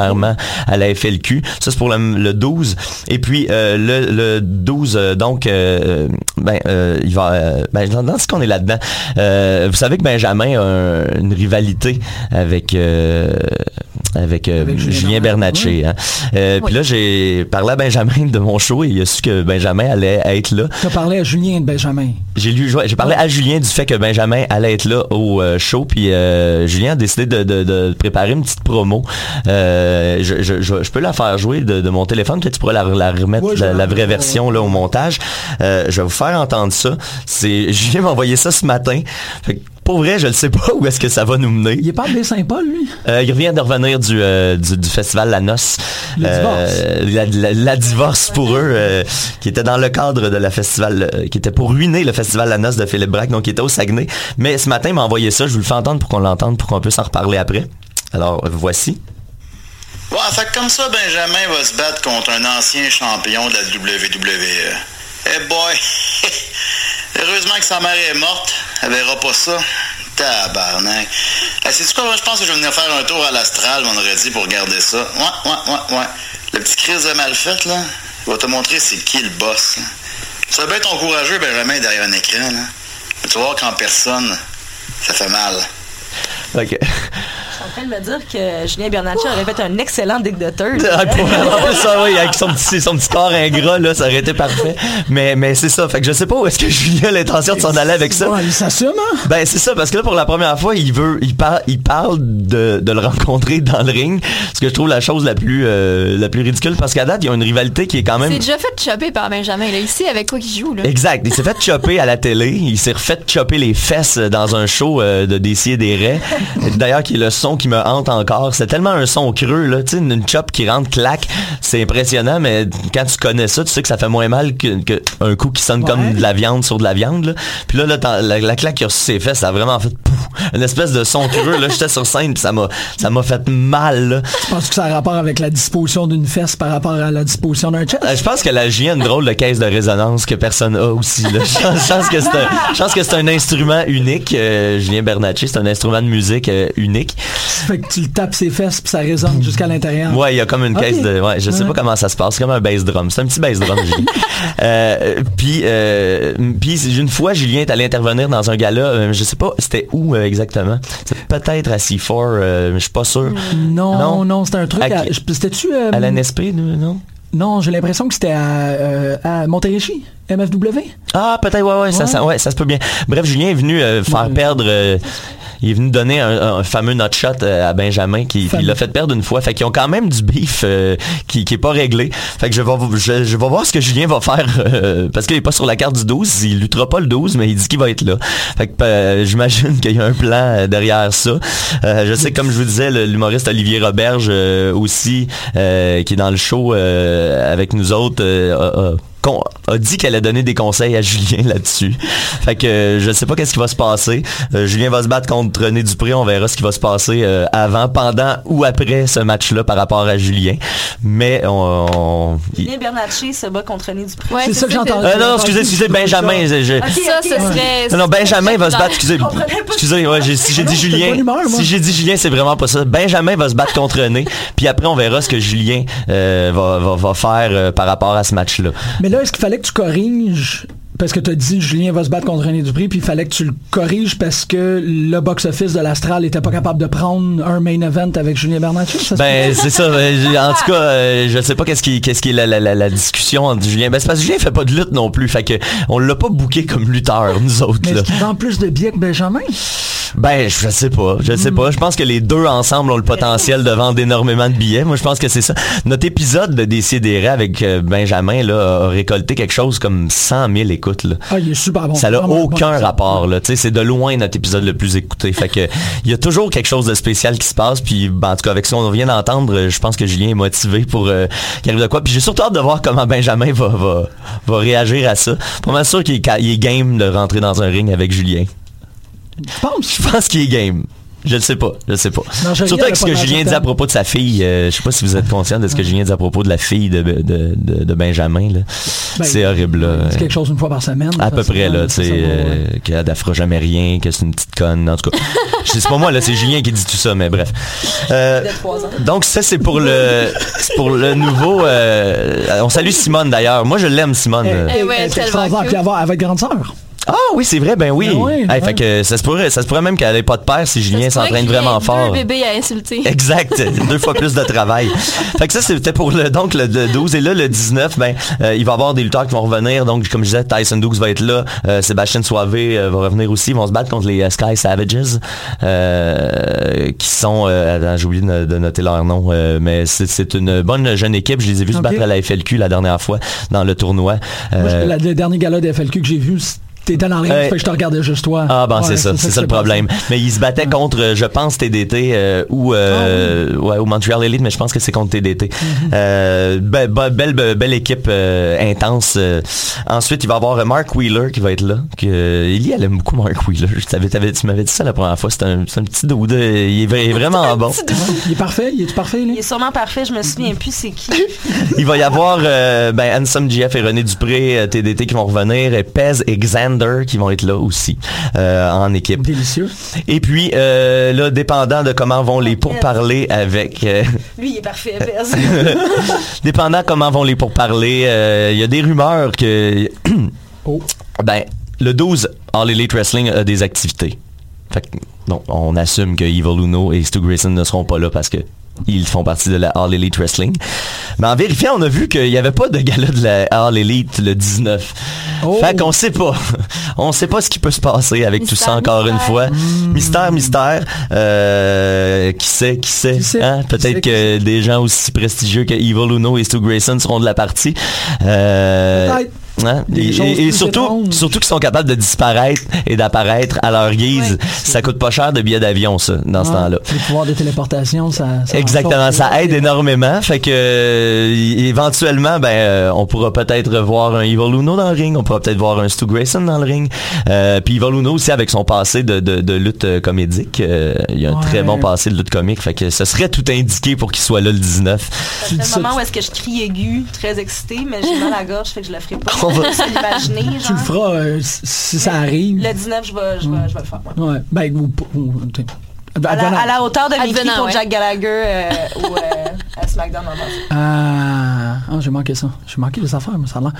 Speaker 10: à la FLQ. Ça, c'est pour le, le 12. Et puis, euh, le, le 12, euh, donc, euh, ben, il va... ben, dans, ce qu'on est là-dedans, vous savez que Benjamin a un- une rivalité avec... euh, avec,
Speaker 6: Avec Julien Bernatchez,
Speaker 10: hein. Euh, Puis là, j'ai parlé à Benjamin de mon show et il a su que Benjamin allait être là.
Speaker 6: T'as parlé à Julien de Benjamin.
Speaker 10: J'ai lu, ouais, j'ai parlé à Julien du fait que Benjamin allait être là au euh, show, puis Julien a décidé de, de- de préparer une petite promo. Je, je, je, je peux la faire jouer de, de mon téléphone, peut-être tu pourrais la, la remettre,
Speaker 6: Ouais,
Speaker 10: la, vraie version là au montage. Je vais vous faire entendre ça. C'est Julien m'a envoyé ça ce matin. Fait Pour vrai, je ne sais pas où est-ce que ça va nous mener.
Speaker 6: Il est pas de Saint-Paul, lui?
Speaker 10: Euh, il revient de revenir du, euh, du, du festival La Noce.
Speaker 6: Le
Speaker 10: Euh, la, la- la divorce pour eux, euh, qui était dans le cadre de la festival, euh, qui était pour ruiner le festival La Noce de Philippe Braque, donc il était au Saguenay. Mais ce matin, il m'a envoyé ça, je vous le fais entendre pour qu'on l'entende, pour qu'on puisse en reparler après. Alors, voici.
Speaker 12: Ouais, fait que comme ça, Benjamin va se battre contre un ancien champion de la WWE. Eh boy! Heureusement que sa mère est morte. Elle verra pas ça. Tabarnak. Eh, sais-tu quoi? Moi, je pense que je vais venir faire un tour à l'Astral, on aurait dit, pour regarder ça. Ouais, ouais, ouais, ouais. Le petit Chris de mal fait, là, il va te montrer c'est qui le boss. là. Ça va être courageux, Benjamin, derrière un écran, là. Mais tu vas voir qu'en personne, ça fait mal.
Speaker 10: Ok.
Speaker 11: Je suis en train de me dire que Julien Bernatchez aurait fait un excellent dictateur.
Speaker 10: Ah, en plus, ça, oui, avec son petit, son petit corps ingrat, là, ça aurait été parfait. Mais, mais c'est ça. Fait que je sais pas où est-ce que Julien a l'intention de s'en aller avec ça.
Speaker 6: Ouais, il s'assume, hein?
Speaker 10: Ben, c'est ça, parce que là, pour la première fois, il veut, il parle, il parle de, de le rencontrer dans le ring. Ce que je trouve la chose la plus, euh, la plus ridicule, parce qu'à date, il y a une rivalité qui est quand même
Speaker 9: C'est déjà fait choper par Benjamin. Là. Ici, avec quoi qu'il joue. Là.
Speaker 10: Exact. Il s'est fait chopper à la télé. Il s'est refait chopper les fesses dans un show euh, de Dessier des D'ailleurs, qui est le son qui me hante encore. C'est tellement un son creux, là. Tu sais, une, chop qui rentre clac. C'est impressionnant, mais quand tu connais ça, tu sais que ça fait moins mal que, que un coup qui sonne comme de la viande sur de la viande, là. Puis là, la, la claque qui a reçu ses fesses, ça a vraiment fait pouf, une espèce de son creux, là. J'étais sur scène, puis ça m'a, ça m'a fait mal, là.
Speaker 6: Je pense que ça a rapport avec la disposition d'une fesse par rapport à la disposition d'un chest?
Speaker 10: Euh, Je pense que la J a une drôle de caisse de résonance que personne a aussi. là. Je pense, je pense que c'est un, je pense que c'est un instrument unique. euh, Julien Bernatchez, c'est un instrument de musique euh, unique.
Speaker 6: Fait que tu le tapes ses fesses puis ça résonne jusqu'à l'intérieur.
Speaker 10: Ouais, il y a comme une caisse de. Ouais, je sais
Speaker 6: Ouais.
Speaker 10: pas comment ça se passe. C'est comme un bass drum. C'est un petit bass drum. Euh, puis, euh, puis une fois, Julien est allé intervenir dans un gala. je sais pas, c'était où exactement? Peut-être à C4, euh, mais je suis pas sûr.
Speaker 6: Non,
Speaker 10: Non?
Speaker 6: non, c'était un truc.
Speaker 10: À
Speaker 6: à- C'était-tu. euh,
Speaker 10: À l'NSP, non?
Speaker 6: Non, j'ai l'impression que c'était à, à Montérégie, MFW.
Speaker 10: Ah, peut-être, ouais, ouais, Ça,
Speaker 6: Ouais.
Speaker 10: ça, ouais, ça se peut bien. Bref, Julien est venu euh, faire perdre. euh, il est venu donner un, un fameux nut shot euh, à Benjamin qui, qui l'a fait perdre une fois. Fait qu'ils ont quand même du beef euh, qui, qui est pas réglé. Fait que je vais, je, je vais voir ce que Julien va faire euh, parce qu'il est pas sur la carte du 12. Il luttera pas le 12, mais il dit qu'il va être là. Fait que euh, j'imagine qu'il y a un plan derrière ça. Je sais, comme je vous disais, l'humoriste Olivier Roberge aussi, qui est dans le show avec nous autres, a- a- con- a dit qu'elle a donné des conseils à Julien là-dessus. Fait que euh, je sais pas qu'est-ce qui va se passer. Euh, Julien va se battre contre René Dupré. On verra ce qui va se passer euh, avant, pendant ou après ce match-là par rapport à Julien. Mais on... on-
Speaker 11: Julien Bernatchez se bat contre René Dupré.
Speaker 9: Ouais,
Speaker 6: C'est ça que j'entends.
Speaker 10: Euh, non, excusez, excusez, Benjamin. je-
Speaker 9: ça, ce serait.
Speaker 10: non, non, Benjamin va se battre. Excusez, excusez ouais, j'ai- si j'ai dit Julien, si j'ai dit Julien, c'est vraiment pas ça. Benjamin va se battre contre René, puis après on verra ce que Julien euh, va, va, va faire euh, par rapport à ce match-là.
Speaker 6: Mais est-ce qu'il fallait que tu corriges parce que tu as dit Julien va se battre contre René Dupré, puis il fallait que tu le corriges parce que le box-office de l'Astral était pas capable de prendre un main event avec Julien Bernatchez. ça
Speaker 10: Ben c'est ça. j'ai- en tout cas, euh, je sais pas qu'est-ce qui, qu'est-ce qui est la, la, la, discussion entre Julien. Ben c'est parce que Julien fait pas de lutte non plus, fait que on l'a pas booké comme lutteur nous autres.
Speaker 6: Mais
Speaker 10: là.
Speaker 6: est-ce qu'il vend plus de billets que Benjamin?
Speaker 10: Ben, je sais pas, je sais pas. Je pense que les deux ensemble ont le potentiel de vendre énormément de billets. Moi, je pense que c'est ça. Notre épisode de Décideret avec euh, Benjamin là, a récolté quelque chose comme 100 000 écoutes. Là.
Speaker 6: Ah, il est super bon.
Speaker 10: Ça n'a aucun
Speaker 6: bon.
Speaker 10: rapport. Là. C'est de loin notre épisode le plus écouté. Fait que il y a toujours quelque chose de spécial qui se passe. Puis ben, en tout cas, avec ce qu'on vient d'entendre, je pense que Julien est motivé pour euh, qu'il arrive de quoi. Puis j'ai surtout hâte de voir comment Benjamin va, va, va réagir à ça. Pas mal sûr qu'il est, game de rentrer dans un ring avec Julien.
Speaker 6: Je pense.
Speaker 10: Je pense qu'il est game. Je le sais pas, je le sais pas.
Speaker 6: Non,
Speaker 10: Surtout avec ce
Speaker 6: elle
Speaker 10: que Julien dit à propos de sa fille. euh, je sais pas si vous êtes conscient de ce que Julien dit à propos de la fille de, de, de, de Benjamin.
Speaker 6: Ben,
Speaker 10: c'est horrible. Là.
Speaker 6: C'est quelque chose une fois par semaine.
Speaker 10: À peu près, là, tu sais,
Speaker 6: va,
Speaker 10: euh, qu'elle ne fera jamais rien, que c'est une petite conne, en tout cas. C'est pas moi, là, c'est Julien qui dit tout ça, mais bref. Euh, donc, ça, c'est pour le, c'est pour le nouveau, euh, on salue Simone, d'ailleurs. Moi, je l'aime, Simone.
Speaker 6: Eh,
Speaker 9: Eh
Speaker 6: eh, c'est
Speaker 9: tellement
Speaker 6: extraordinaire.
Speaker 9: cute.
Speaker 6: Puis avoir avec grande sœur.
Speaker 10: Ah oui, c'est vrai, ben oui.
Speaker 6: Ben oui,
Speaker 10: Hey,
Speaker 6: ouais.
Speaker 10: Fait que ça se pourrait, ça se pourrait même qu'elle ait pas de père si Julien s'entraîne vraiment fort.
Speaker 9: Deux bébés à insulter.
Speaker 10: Exact, deux fois plus de travail. Fait que ça c'était pour le donc le, le 12 et là le 19 ben euh, il va y avoir des lutteurs qui vont revenir donc comme je disais Tyson Dukes va être là, euh, Sébastien Soave euh, va revenir aussi, ils vont se battre contre les euh, Sky Savages euh, qui sont euh, attends, j'ai oublié de, no- de noter leur nom euh, mais c'est- c'est une bonne jeune équipe, je les ai vus se battre à la FLQ la dernière fois dans le tournoi.
Speaker 6: Moi, je- la- le dernier gala de FLQ que j'ai vu, T'étais dans ring,
Speaker 10: Euh,
Speaker 6: je te regardais juste toi.
Speaker 10: Ah ben
Speaker 6: Ouais,
Speaker 10: c'est ça, c'est ça le
Speaker 6: passé.
Speaker 10: problème. Mais il se battait contre, euh, je pense, TDT euh, ou
Speaker 6: Ah
Speaker 10: euh, ouais, ou Montreal Elite, mais je pense que c'est contre TDT. Euh, be- be- belle, be- belle équipe euh, intense. euh. ensuite, il va y avoir Mark Wheeler qui va être là. Que, euh, Ellie, elle aime beaucoup Mark Wheeler. Tu m'avais dit ça la première fois. C'est un, c'est un petit dude. Il est, vra- il est vraiment bon.
Speaker 6: Il est parfait, il est parfait,
Speaker 11: Il est sûrement parfait, je me souviens plus c'est qui.
Speaker 10: Il va y avoir euh, ben, Ansem GF et René Dupré, TDT qui vont revenir, et Pez et Qui vont être là aussi euh, en équipe.
Speaker 6: Délicieux.
Speaker 10: Et puis euh, là, dépendant de comment vont les pourparler avec... euh,
Speaker 11: Lui, il est parfait,
Speaker 10: dépendant comment vont les pourparler, euh, il y a des rumeurs que... Ben, le 12, All Elite Wrestling a des activités. Fait que, non, on assume que Evil Uno et Stu Grayson ne seront pas là parce que ils font partie de la All Elite Wrestling. Mais en vérifiant, on a vu qu'il n'y avait pas de gala de la All Elite le 19. Fait qu'on sait pas. On sait pas ce qui peut se passer avec tout ça encore une fois. Mystère, mystère. Euh, qui sait, qui sait. hein? Peut-être que des gens aussi prestigieux que Evil Uno et Stu Grayson seront de la partie. Euh. Hein?
Speaker 6: Des
Speaker 10: Et, surtout,
Speaker 6: étranges.
Speaker 10: surtout qu'ils sont capables de disparaître et d'apparaître à leur guise. ça coûte pas cher de billets d'avion, ça, dans ce temps-là.
Speaker 6: Les pouvoirs de téléportation, ça. ça
Speaker 10: Exactement, ça aide énormément. Fait que euh, éventuellement, ben, euh, on pourra peut-être voir un Evil Uno dans le ring, on pourra peut-être voir un Stu Grayson dans le ring. Euh, Puis Evil Uno aussi avec son passé de, de, de lutte euh, comédique, euh, il y a un très bon passé de lutte comique. Fait que ce serait tout indiqué pour qu'il soit là le 19.
Speaker 11: C'est le moment où est-ce que je crie aigu, très excité, mais j'ai mal à la gorge, fait que je le ferai pas.
Speaker 6: Tu le feras euh, si ça arrive.
Speaker 11: Le 19, je vais, je vais, je vais le faire. ouais.
Speaker 6: Ouais. Ben, ou, ou- t'sais,
Speaker 11: À la, à la hauteur de
Speaker 9: Advenant,
Speaker 11: pour
Speaker 9: ouais.
Speaker 11: Jack Gallagher euh, ou euh, à SmackDown en.
Speaker 6: Ah, ah, j'ai manqué ça. J'ai manqué les affaires, mais ça a l'air.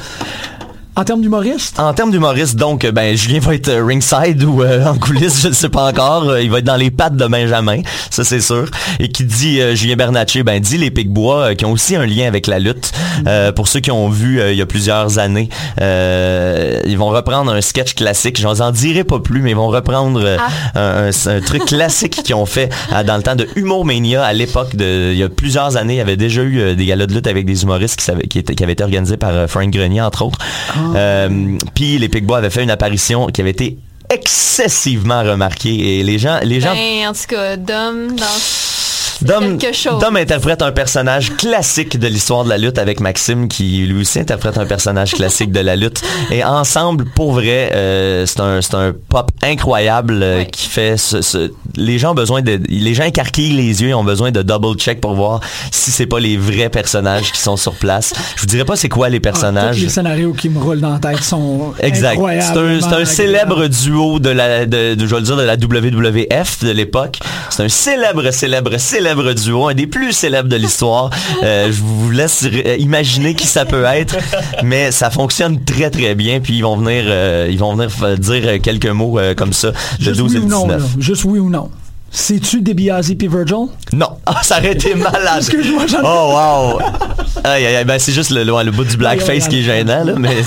Speaker 6: En termes d'humoriste,
Speaker 10: En termes d'humoriste, donc, ben, Julien va être euh, ringside ou euh, en coulisses, je ne sais pas encore. Euh, il va être dans les pattes de Benjamin, ça c'est sûr. Et qui dit euh, Julien Bernatchez, ben, dit les Picbois, euh, qui ont aussi un lien avec la lutte. Euh, pour ceux qui ont vu euh, il y a plusieurs années, euh, ils vont reprendre un sketch classique. Je en dirai pas plus, mais ils vont reprendre euh, un, un- un truc classique qu'ils ont fait euh, dans le temps de Humour Mania à l'époque de, il y a plusieurs années. Il y avait déjà eu euh, des galas de lutte avec des humoristes qui, savaient- qui, étaient- qui avaient été organisés par euh, Frank Grenier, entre autres. Euh, Puis les Picbois avaient fait une apparition qui avait été excessivement remarquée. Et les gens, les gens
Speaker 9: Ben, en tout cas, Dom, dans
Speaker 10: Dom,
Speaker 9: quelque chose.
Speaker 10: Dom interprète un personnage classique de l'histoire de la lutte avec Maxime qui lui aussi interprète un personnage classique de la lutte. Et ensemble, pour vrai, euh, c'est un, c'est un pop incroyable euh, qui fait ce, ce- les gens ont besoin de, les gens écarquillent les yeux, ils ont besoin de double check pour voir si c'est pas les vrais personnages qui sont sur place. Je vous dirais pas c'est quoi les
Speaker 6: tous
Speaker 10: personnages.
Speaker 6: les scénarios qui me roulent dans la tête sont
Speaker 10: Exact. C'est un, célèbre duo de la, de, de- je vais le dire, de la WWF de l'époque. C'est un célèbre, célèbre, célèbre duo, un des plus célèbres de l'histoire. Euh, je vous laisse euh, imaginer qui ça peut être, mais ça fonctionne très très bien. Puis ils vont venir, euh, ils vont venir dire quelques mots euh, comme ça, le
Speaker 6: Juste
Speaker 10: 12
Speaker 6: oui
Speaker 10: et
Speaker 6: ou
Speaker 10: le
Speaker 6: non,
Speaker 10: 19.
Speaker 6: là. Juste oui ou non. C'est-tu DiBiase puis Virgil?
Speaker 10: Non, ah, ça aurait été malade.
Speaker 6: Excuse-moi, j'en ai-
Speaker 10: Oh wow. Aïe, aïe, aïe, ben, c'est juste le, le, le bout du blackface qui est gênant là, mais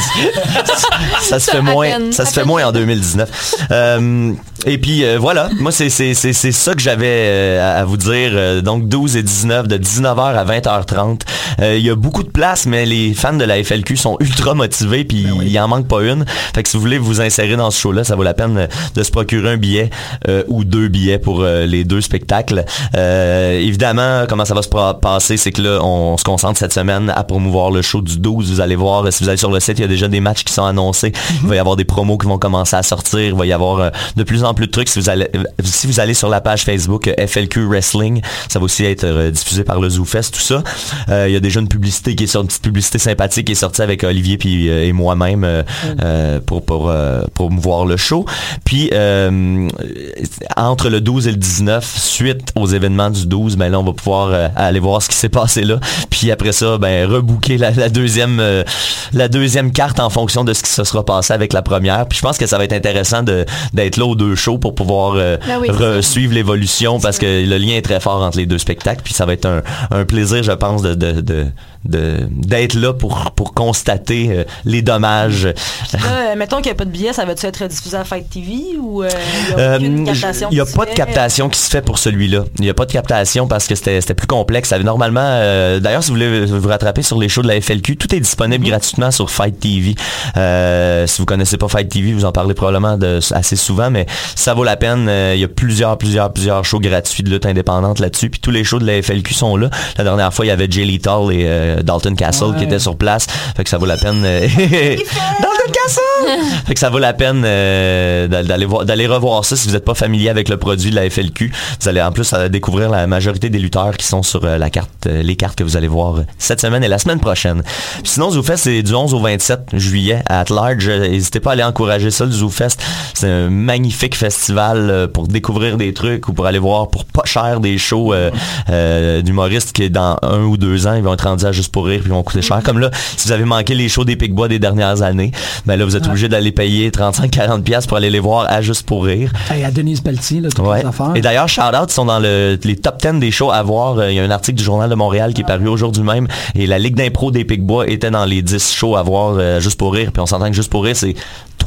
Speaker 10: ça se fait moins, ça se fait moins en 2019. Euh, et puis euh, voilà, moi c'est c'est c'est c'est ça que j'avais euh, à vous dire. Euh, donc 12 et 19 de 19h à 20h30. Euh, Il y a beaucoup de place, mais les fans de la FLQ sont ultra motivés puis il en manque pas une. Fait que si vous voulez vous insérer dans ce show-là, ça vaut la peine de se procurer un billet euh, ou deux billets pour les deux spectacles. Euh, évidemment, comment ça va se passer, c'est que là, on se concentre cette semaine à promouvoir le show du 12. Vous allez voir, si vous allez sur le site, il y a déjà des matchs qui sont annoncés. Il va y avoir des promos qui vont commencer à sortir. Il va y avoir de plus en plus de trucs. Si vous allez, si vous allez sur la page Facebook euh, FLQ Wrestling, ça va aussi être euh, diffusé par le ZooFest, tout ça. Euh, il y a déjà une publicité qui est sortie, une petite publicité sympathique qui est sortie avec Olivier puis, et moi-même euh, pour, pour promouvoir le show. Puis entre le 12 et le 19, suite aux événements du 12, ben là on va pouvoir euh, aller voir ce qui s'est passé là. Puis après ça, ben rebooker la, la deuxième euh, la deuxième carte en fonction de ce qui se sera passé avec la première. Puis je pense que ça va être intéressant de d'être là aux deux shows pour pouvoir euh,
Speaker 9: Ben oui,
Speaker 10: suivre l'évolution parce que le lien est très fort entre les deux spectacles. Puis ça va être un, un plaisir, je pense, de, de, de, de- d'être là pour, pour constater euh, les dommages.
Speaker 11: Là, euh, mettons qu'il n'y a pas de billet, ça va-tu être diffusé à Fight TV ou euh, il n'y a aucune captation
Speaker 10: a pas de captation qui se fait pour celui-là. Il n'y a pas de captation parce que c'était plus complexe. Ça avait normalement, d'ailleurs, si vous voulez vous rattraper sur les shows de la FLQ, tout est disponible
Speaker 11: Mhm.
Speaker 10: gratuitement sur Fight TV. Si vous connaissez pas Fight TV, vous en parlez probablement de, assez souvent, mais ça vaut la peine. Il y a plusieurs, plusieurs, plusieurs shows gratuits de lutte indépendante là-dessus. Puis tous les shows de la FLQ sont là. La dernière fois, il y avait Jay Lethal et euh, Dalton Castle qui étaient sur place. Fait que ça vaut la peine. euh, Dalton Castle! fait que ça vaut la peine euh, d'a- d'aller voir, d'aller revoir ça si vous n'êtes pas familier avec le produit de la FLQ. Vous allez en plus découvrir la majorité des lutteurs qui sont sur la carte, les cartes que vous allez voir cette semaine et la semaine prochaine. Puis sinon, ZooFest, c'est du 11 au 27 juillet à At Large. N'hésitez pas à aller encourager ça, le ZooFest. C'est un magnifique festival pour découvrir des trucs ou pour aller voir pour pas cher des shows euh, euh, d'humoristes qui dans un ou deux ans, ils vont être rendus à juste pour rire puis ils vont coûter cher. Comme là, si vous avez manqué les shows des Picbois des dernières années, ben là, vous êtes obligé d'aller payer 35-40$ piastres pour aller les voir à juste pour rire.
Speaker 6: Hey, à Denise Pelletier, là, toutes
Speaker 10: Ouais.
Speaker 6: les affaires.
Speaker 10: Et d'ailleurs, shout out, ils sont dans le, les top 10 des shows à voir. Euh, Il y a un article du Journal de Montréal qui est paru aujourd'hui même. Et la Ligue d'impro des Picbois était dans les 10 shows à voir euh, juste pour rire. Puis on s'entend que juste pour rire, c'est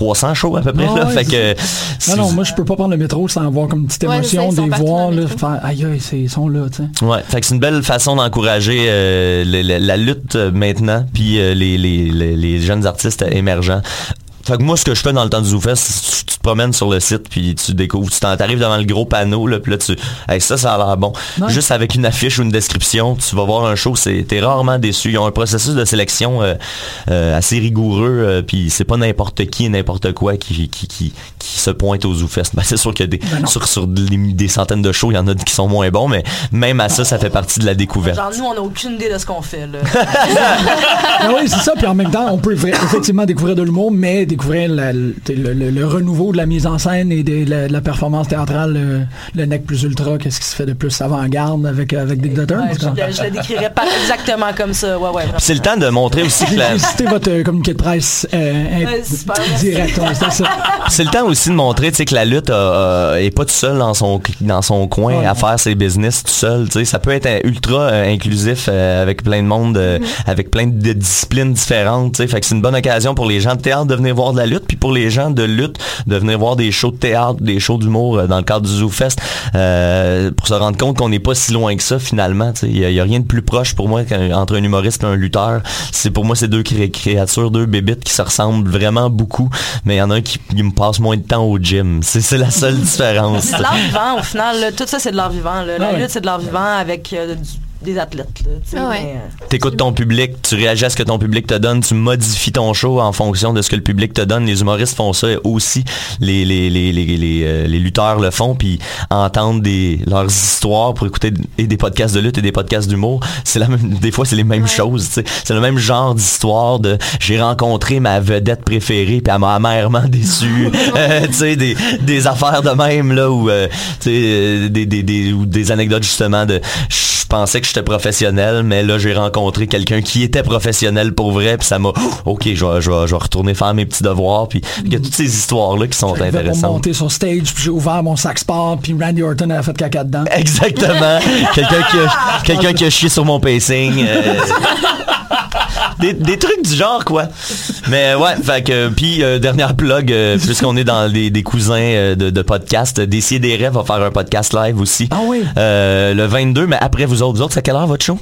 Speaker 10: 300 shows à peu près.
Speaker 6: Ah
Speaker 10: là.
Speaker 6: ouais,
Speaker 10: fait que,
Speaker 6: Non, non, moi, je peux pas prendre le métro sans avoir comme une petite émotion, des voir,
Speaker 9: le
Speaker 6: là, faire, aïe, aïe, c'est- ils sont là, tu sais.
Speaker 10: Ouais, fait que c'est une belle façon d'encourager euh, la lutte euh, maintenant, puis euh, les, les, les, les jeunes artistes émergents. Fait que moi, ce que je fais dans le temps du ZooFest, c'est tu, tu te promènes sur le site, puis tu découvres, tu t'en- t'arrives devant le gros panneau, là, puis là, tu, hey, ça, ça a l'air bon.
Speaker 6: Ouais.
Speaker 10: Juste avec une affiche ou une description, tu vas voir un show, c'est, t'es rarement déçu. Ils ont un processus de sélection euh, euh, assez rigoureux, euh, puis c'est pas n'importe qui et n'importe quoi qui, qui, qui, qui se pointe au ZooFest. Ben, c'est sûr qu'il y a des,
Speaker 6: Ben
Speaker 10: sur, sur des, des centaines de shows, il y en a qui sont moins bons, mais même à ça, ça fait partie de la découverte.
Speaker 11: Genre, nous, on n'a aucune idée de ce qu'on fait. Là.
Speaker 6: Ah oui, c'est ça. Puis en même temps, on peut effectivement découvrir de l'humour, mais découvrir la- le, le- le- le renouveau de la mise en scène et de la, de la performance théâtrale, le, le nec plus ultra, qu'est-ce qui se fait de plus avant-garde avec, avec Dictator.
Speaker 11: Ouais, je, le- je le décrirais pas exactement comme ça. Ouais, ouais,
Speaker 10: c'est le temps de montrer aussi que la-
Speaker 6: C'était votre euh, communiqué de presse euh, direct.
Speaker 10: C'est le temps aussi de montrer tu sais, que la lutte euh, euh, est pas tout seul dans son dans son coin
Speaker 6: Ouais.
Speaker 10: à faire ses business tout seul. tu sais. Ça peut être euh, ultra euh, inclusif euh, avec plein de monde, euh, avec plein de disciplines différentes. tu sais. Fait que c'est une bonne occasion pour les gens de théâtre de venir voir de la lutte, puis pour les gens de lutte de venir voir des shows de théâtre, des shows d'humour euh, dans le cadre du ZooFest, euh, pour se rendre compte qu'on n'est pas si loin que ça finalement. tu sais. Il y, a- rien de plus proche pour moi entre un humoriste et un lutteur. C'est pour moi ces deux cré- créatures, deux bébites qui se ressemblent vraiment beaucoup, mais il y en a un qui, qui me passe moins de temps au gym. C'est c'est la seule différence.
Speaker 11: C'est de l'art vivant au final. là. Tout ça, c'est de l'art vivant. là. La
Speaker 10: Ah ouais.
Speaker 11: lutte, c'est de l'art vivant avec euh, du- des athlètes. là,
Speaker 9: Ah ouais.
Speaker 11: mais, euh,
Speaker 10: T'écoutes ton public, tu réagis à ce que ton public te donne, tu modifies ton show en fonction de ce que le public te donne. Les humoristes font ça aussi. Les, les, les, les, les, euh, les lutteurs le font, puis entendre des, leurs histoires pour écouter et des podcasts de lutte et des podcasts d'humour, c'est la même, des fois c'est les mêmes choses. C'est le même genre d'histoire de j'ai rencontré ma vedette préférée puis elle m'a amèrement déçu. Euh, tu sais, des, des affaires de même là où euh, tu sais, des, des, des, ou des anecdotes justement de je pensais que j'étais professionnel, mais là j'ai rencontré quelqu'un qui était professionnel pour vrai, puis ça m'a ok, je vais, je vais, je vais retourner faire mes petits devoirs, puis il y a toutes ces histoires là qui sont intéressantes.
Speaker 6: monter sur stage, puis j'ai ouvert mon sac sport, puis Randy Orton a fait caca dedans.
Speaker 10: Exactement. quelqu'un qui a, quelqu'un qui a chié sur mon pacing. euh, des, des trucs du genre quoi. Mais ouais, fait que puis euh, dernière plug euh, puisqu'on est dans des, des cousins euh, de, de podcast, Décider des rêves va faire un podcast live aussi.
Speaker 6: Ah oui.
Speaker 10: Euh, le 22 mais après vous autres, vous autres c'est à quelle heure votre show?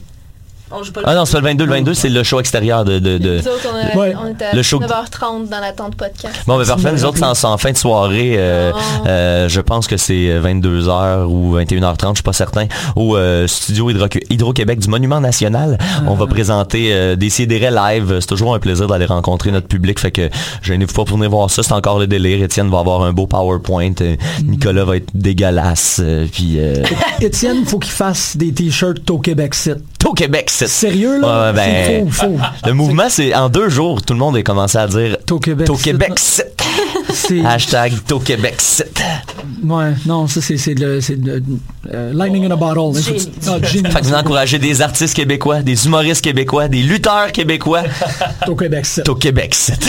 Speaker 11: On joue pas
Speaker 10: Ah non, c'est pas le 22, le 22 c'est le show extérieur de, de, de-
Speaker 9: Nous autres, on, a-
Speaker 6: Ouais.
Speaker 9: on était à
Speaker 10: Le show-
Speaker 9: 9h30 dans l'attente podcast.
Speaker 10: Bon, ben parfait. Nous autres, c'est en, en fin de soirée. euh, euh, je pense que c'est 22h ou 21h30, je suis pas certain. Au euh, studio Hydro- Hydro-Québec du Monument National. On va présenter euh, des CDR live. C'est toujours un plaisir d'aller rencontrer notre public. Fait que gênez-vous pas pour venir voir ça. C'est encore le délire. Étienne va avoir un beau PowerPoint. euh, Nicolas va être dégueulasse. euh, puis euh,
Speaker 6: Étienne, faut qu'il fasse des t-shirts au Québec Site.
Speaker 10: au Québec, c'est
Speaker 6: Sérieux, là?
Speaker 10: Ouais, ben,
Speaker 6: C'est faux, faux.
Speaker 10: Le mouvement, c'est en deux jours, tout le monde a commencé à dire
Speaker 6: Au Québec
Speaker 10: Hashtag Québec.
Speaker 6: Ouais, non, ça, c'est c'est le, c'est le, euh, lightning in a bottle. Ah, génie.
Speaker 10: Fait que vous encouragez des artistes québécois, des humoristes québécois, des lutteurs québécois.
Speaker 6: Au Québec, c'est.
Speaker 10: Au Québec site.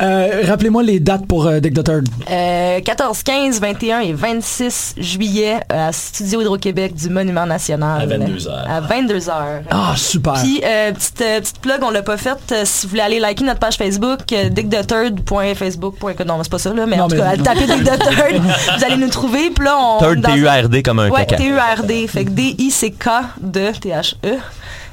Speaker 6: Euh, Rappelez-moi les dates pour euh, Dick the Third.
Speaker 11: Euh, 14, 15, 21 et 26 juillet à Studio Hydro-Québec du Monument National.
Speaker 8: À 22 heures.
Speaker 11: À 22 heures.
Speaker 6: Ah, super.
Speaker 11: Puis, euh, petite, euh, petite plug, on l'a pas faite. Euh, si vous voulez aller liker notre page Facebook, euh, dickthethird.facebook.com. Non, c'est pas ça, là, mais
Speaker 10: Non,
Speaker 11: en tout
Speaker 10: mais-
Speaker 11: cas, tapez the Third, vous allez nous trouver. Puis là, on.
Speaker 10: Third T-U-R-D comme un
Speaker 11: Ouais,
Speaker 10: caca.
Speaker 11: T-U-R-D. Fait que D-I-C-K de T-H-E.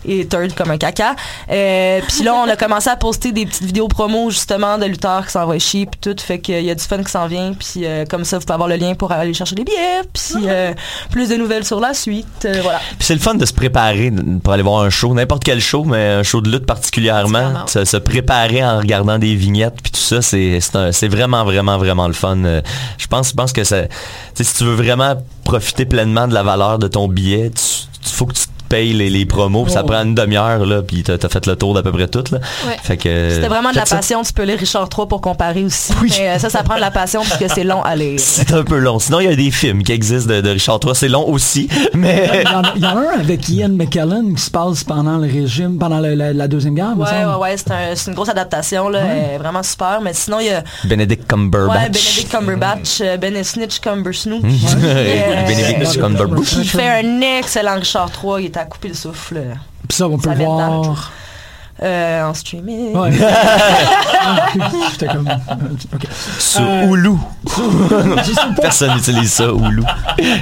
Speaker 11: Et third comme un caca. Euh, puis là, on a commencé à poster des petites vidéos promo justement de lutteurs qui s'envoient chier puis tout. Fait qu'il y a du fun qui s'en vient. Puis euh, comme ça, vous pouvez avoir le lien pour aller chercher les billets. Puis euh, plus de nouvelles sur la suite. Euh, voilà.
Speaker 10: Puis c'est le fun de se préparer pour aller voir un show, n'importe quel show, mais un show de lutte particulièrement. Se, se préparer en regardant des vignettes puis tout ça, c'est c'est un- c'est vraiment vraiment vraiment le fun. Euh, Je pense je pense que ça, si tu veux vraiment profiter pleinement de la valeur de ton billet, tu, faut que tu te payes les, les promos, puis ça
Speaker 11: Oh.
Speaker 10: prend une demi-heure là, puis t'as as fait le tour d'à peu près tout là.
Speaker 11: Ouais.
Speaker 10: Fait que
Speaker 11: C'était vraiment de la passion. Tu peux lire Richard 3 pour comparer aussi. Mais euh, ça, ça prend de la passion parce que c'est long à lire.
Speaker 10: C'est un peu long. Sinon, il y a des films qui existent de, de Richard III. C'est long aussi, mais...
Speaker 6: Il y, en a, il y en a un avec Ian McKellen qui se passe pendant le régime, pendant le- la, la Deuxième Guerre,
Speaker 11: Ouais, ouais, ouais, c'est un- c'est une grosse adaptation, là, vraiment super. Mais sinon, il y a
Speaker 10: Benedict Cumberbatch.
Speaker 11: Ouais, Benedict Cumberbatch, euh, Ben Snitch Cumbersnooch.
Speaker 10: Benedict Cumberbatch.
Speaker 11: Qui fait un excellent Richard 3, il est à couper le souffle.
Speaker 6: Puis ça, on peut
Speaker 11: Ça
Speaker 6: le voir.
Speaker 11: Euh, en streaming.
Speaker 6: Ouais. J'étais comme. ok.
Speaker 10: Sur
Speaker 6: Euh.
Speaker 10: Personne n'utilise ça, Hulu.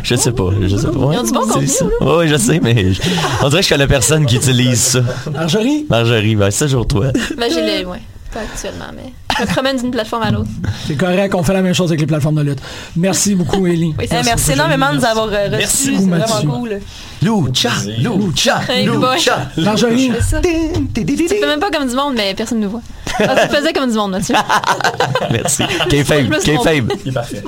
Speaker 10: Je sais pas, je sais pas. Ouais,
Speaker 9: Ils ont du bon
Speaker 10: c'est
Speaker 9: contenu,
Speaker 10: ça.
Speaker 9: Hulu.
Speaker 10: Ouais, je sais, mais je- on dirait que je connais personne qui utilise ça.
Speaker 6: Marjorie?
Speaker 10: Marjorie, ben, c'est toujours toi.
Speaker 9: Ben, j'ai le. Ouais, pas actuellement, mais je me promène d'une plateforme à l'autre.
Speaker 6: C'est correct, on fait la même chose avec les plateformes de lutte. Merci beaucoup, Ellie.
Speaker 11: Eh, merci énormément de nous avoir euh, reçus.
Speaker 6: Merci
Speaker 11: C'est vraiment
Speaker 6: Mathieu.
Speaker 11: cool.
Speaker 10: Lucha, Lucha,
Speaker 9: boy.
Speaker 6: Marjorie?
Speaker 9: Tu fais même pas comme du monde, mais personne ne nous voit. Ah, tu faisais comme du monde, Mathieu.
Speaker 10: Merci. K-Fame,
Speaker 9: me suis trompée.
Speaker 10: K-Fame.
Speaker 8: Il est parfait.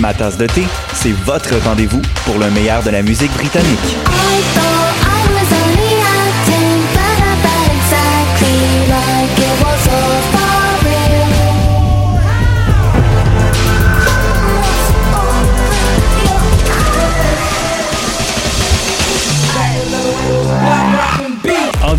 Speaker 13: Ma tasse de thé, c'est votre rendez-vous pour le meilleur de la musique britannique.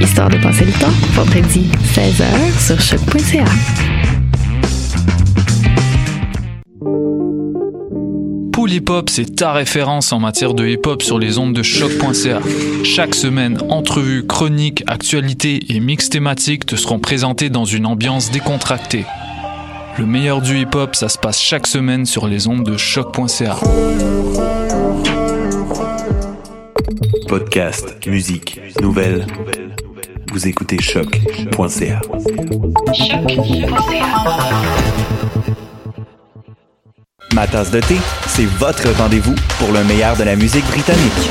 Speaker 14: Histoire de passer le temps, vendredi 16h sur choc.ca.
Speaker 15: Pool Hip Hop, c'est ta référence en matière de hip hop sur les ondes de choc.ca. Chaque semaine, entrevues, chroniques, actualités et mix thématiques te seront présentés dans une ambiance décontractée. Le meilleur du hip hop, ça se passe chaque semaine sur les ondes de choc.ca.
Speaker 13: Podcast, musique, nouvelles. Vous écoutez choc.ca. Ma tasse de thé, c'est votre rendez-vous pour le meilleur de la musique britannique.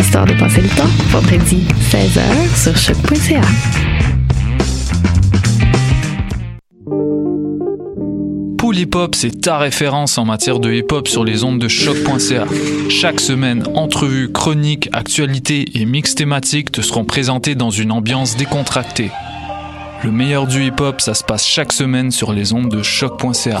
Speaker 14: Histoire de passer le temps, vendredi 16h sur choc.ca.
Speaker 15: Pool Polypop, c'est ta référence en matière de hip-hop sur les ondes de choc.ca. Chaque semaine, entrevues, chroniques, actualités et mix thématiques te seront présentés dans une ambiance décontractée. Le meilleur du hip-hop, ça se passe chaque semaine sur les ondes de choc.ca.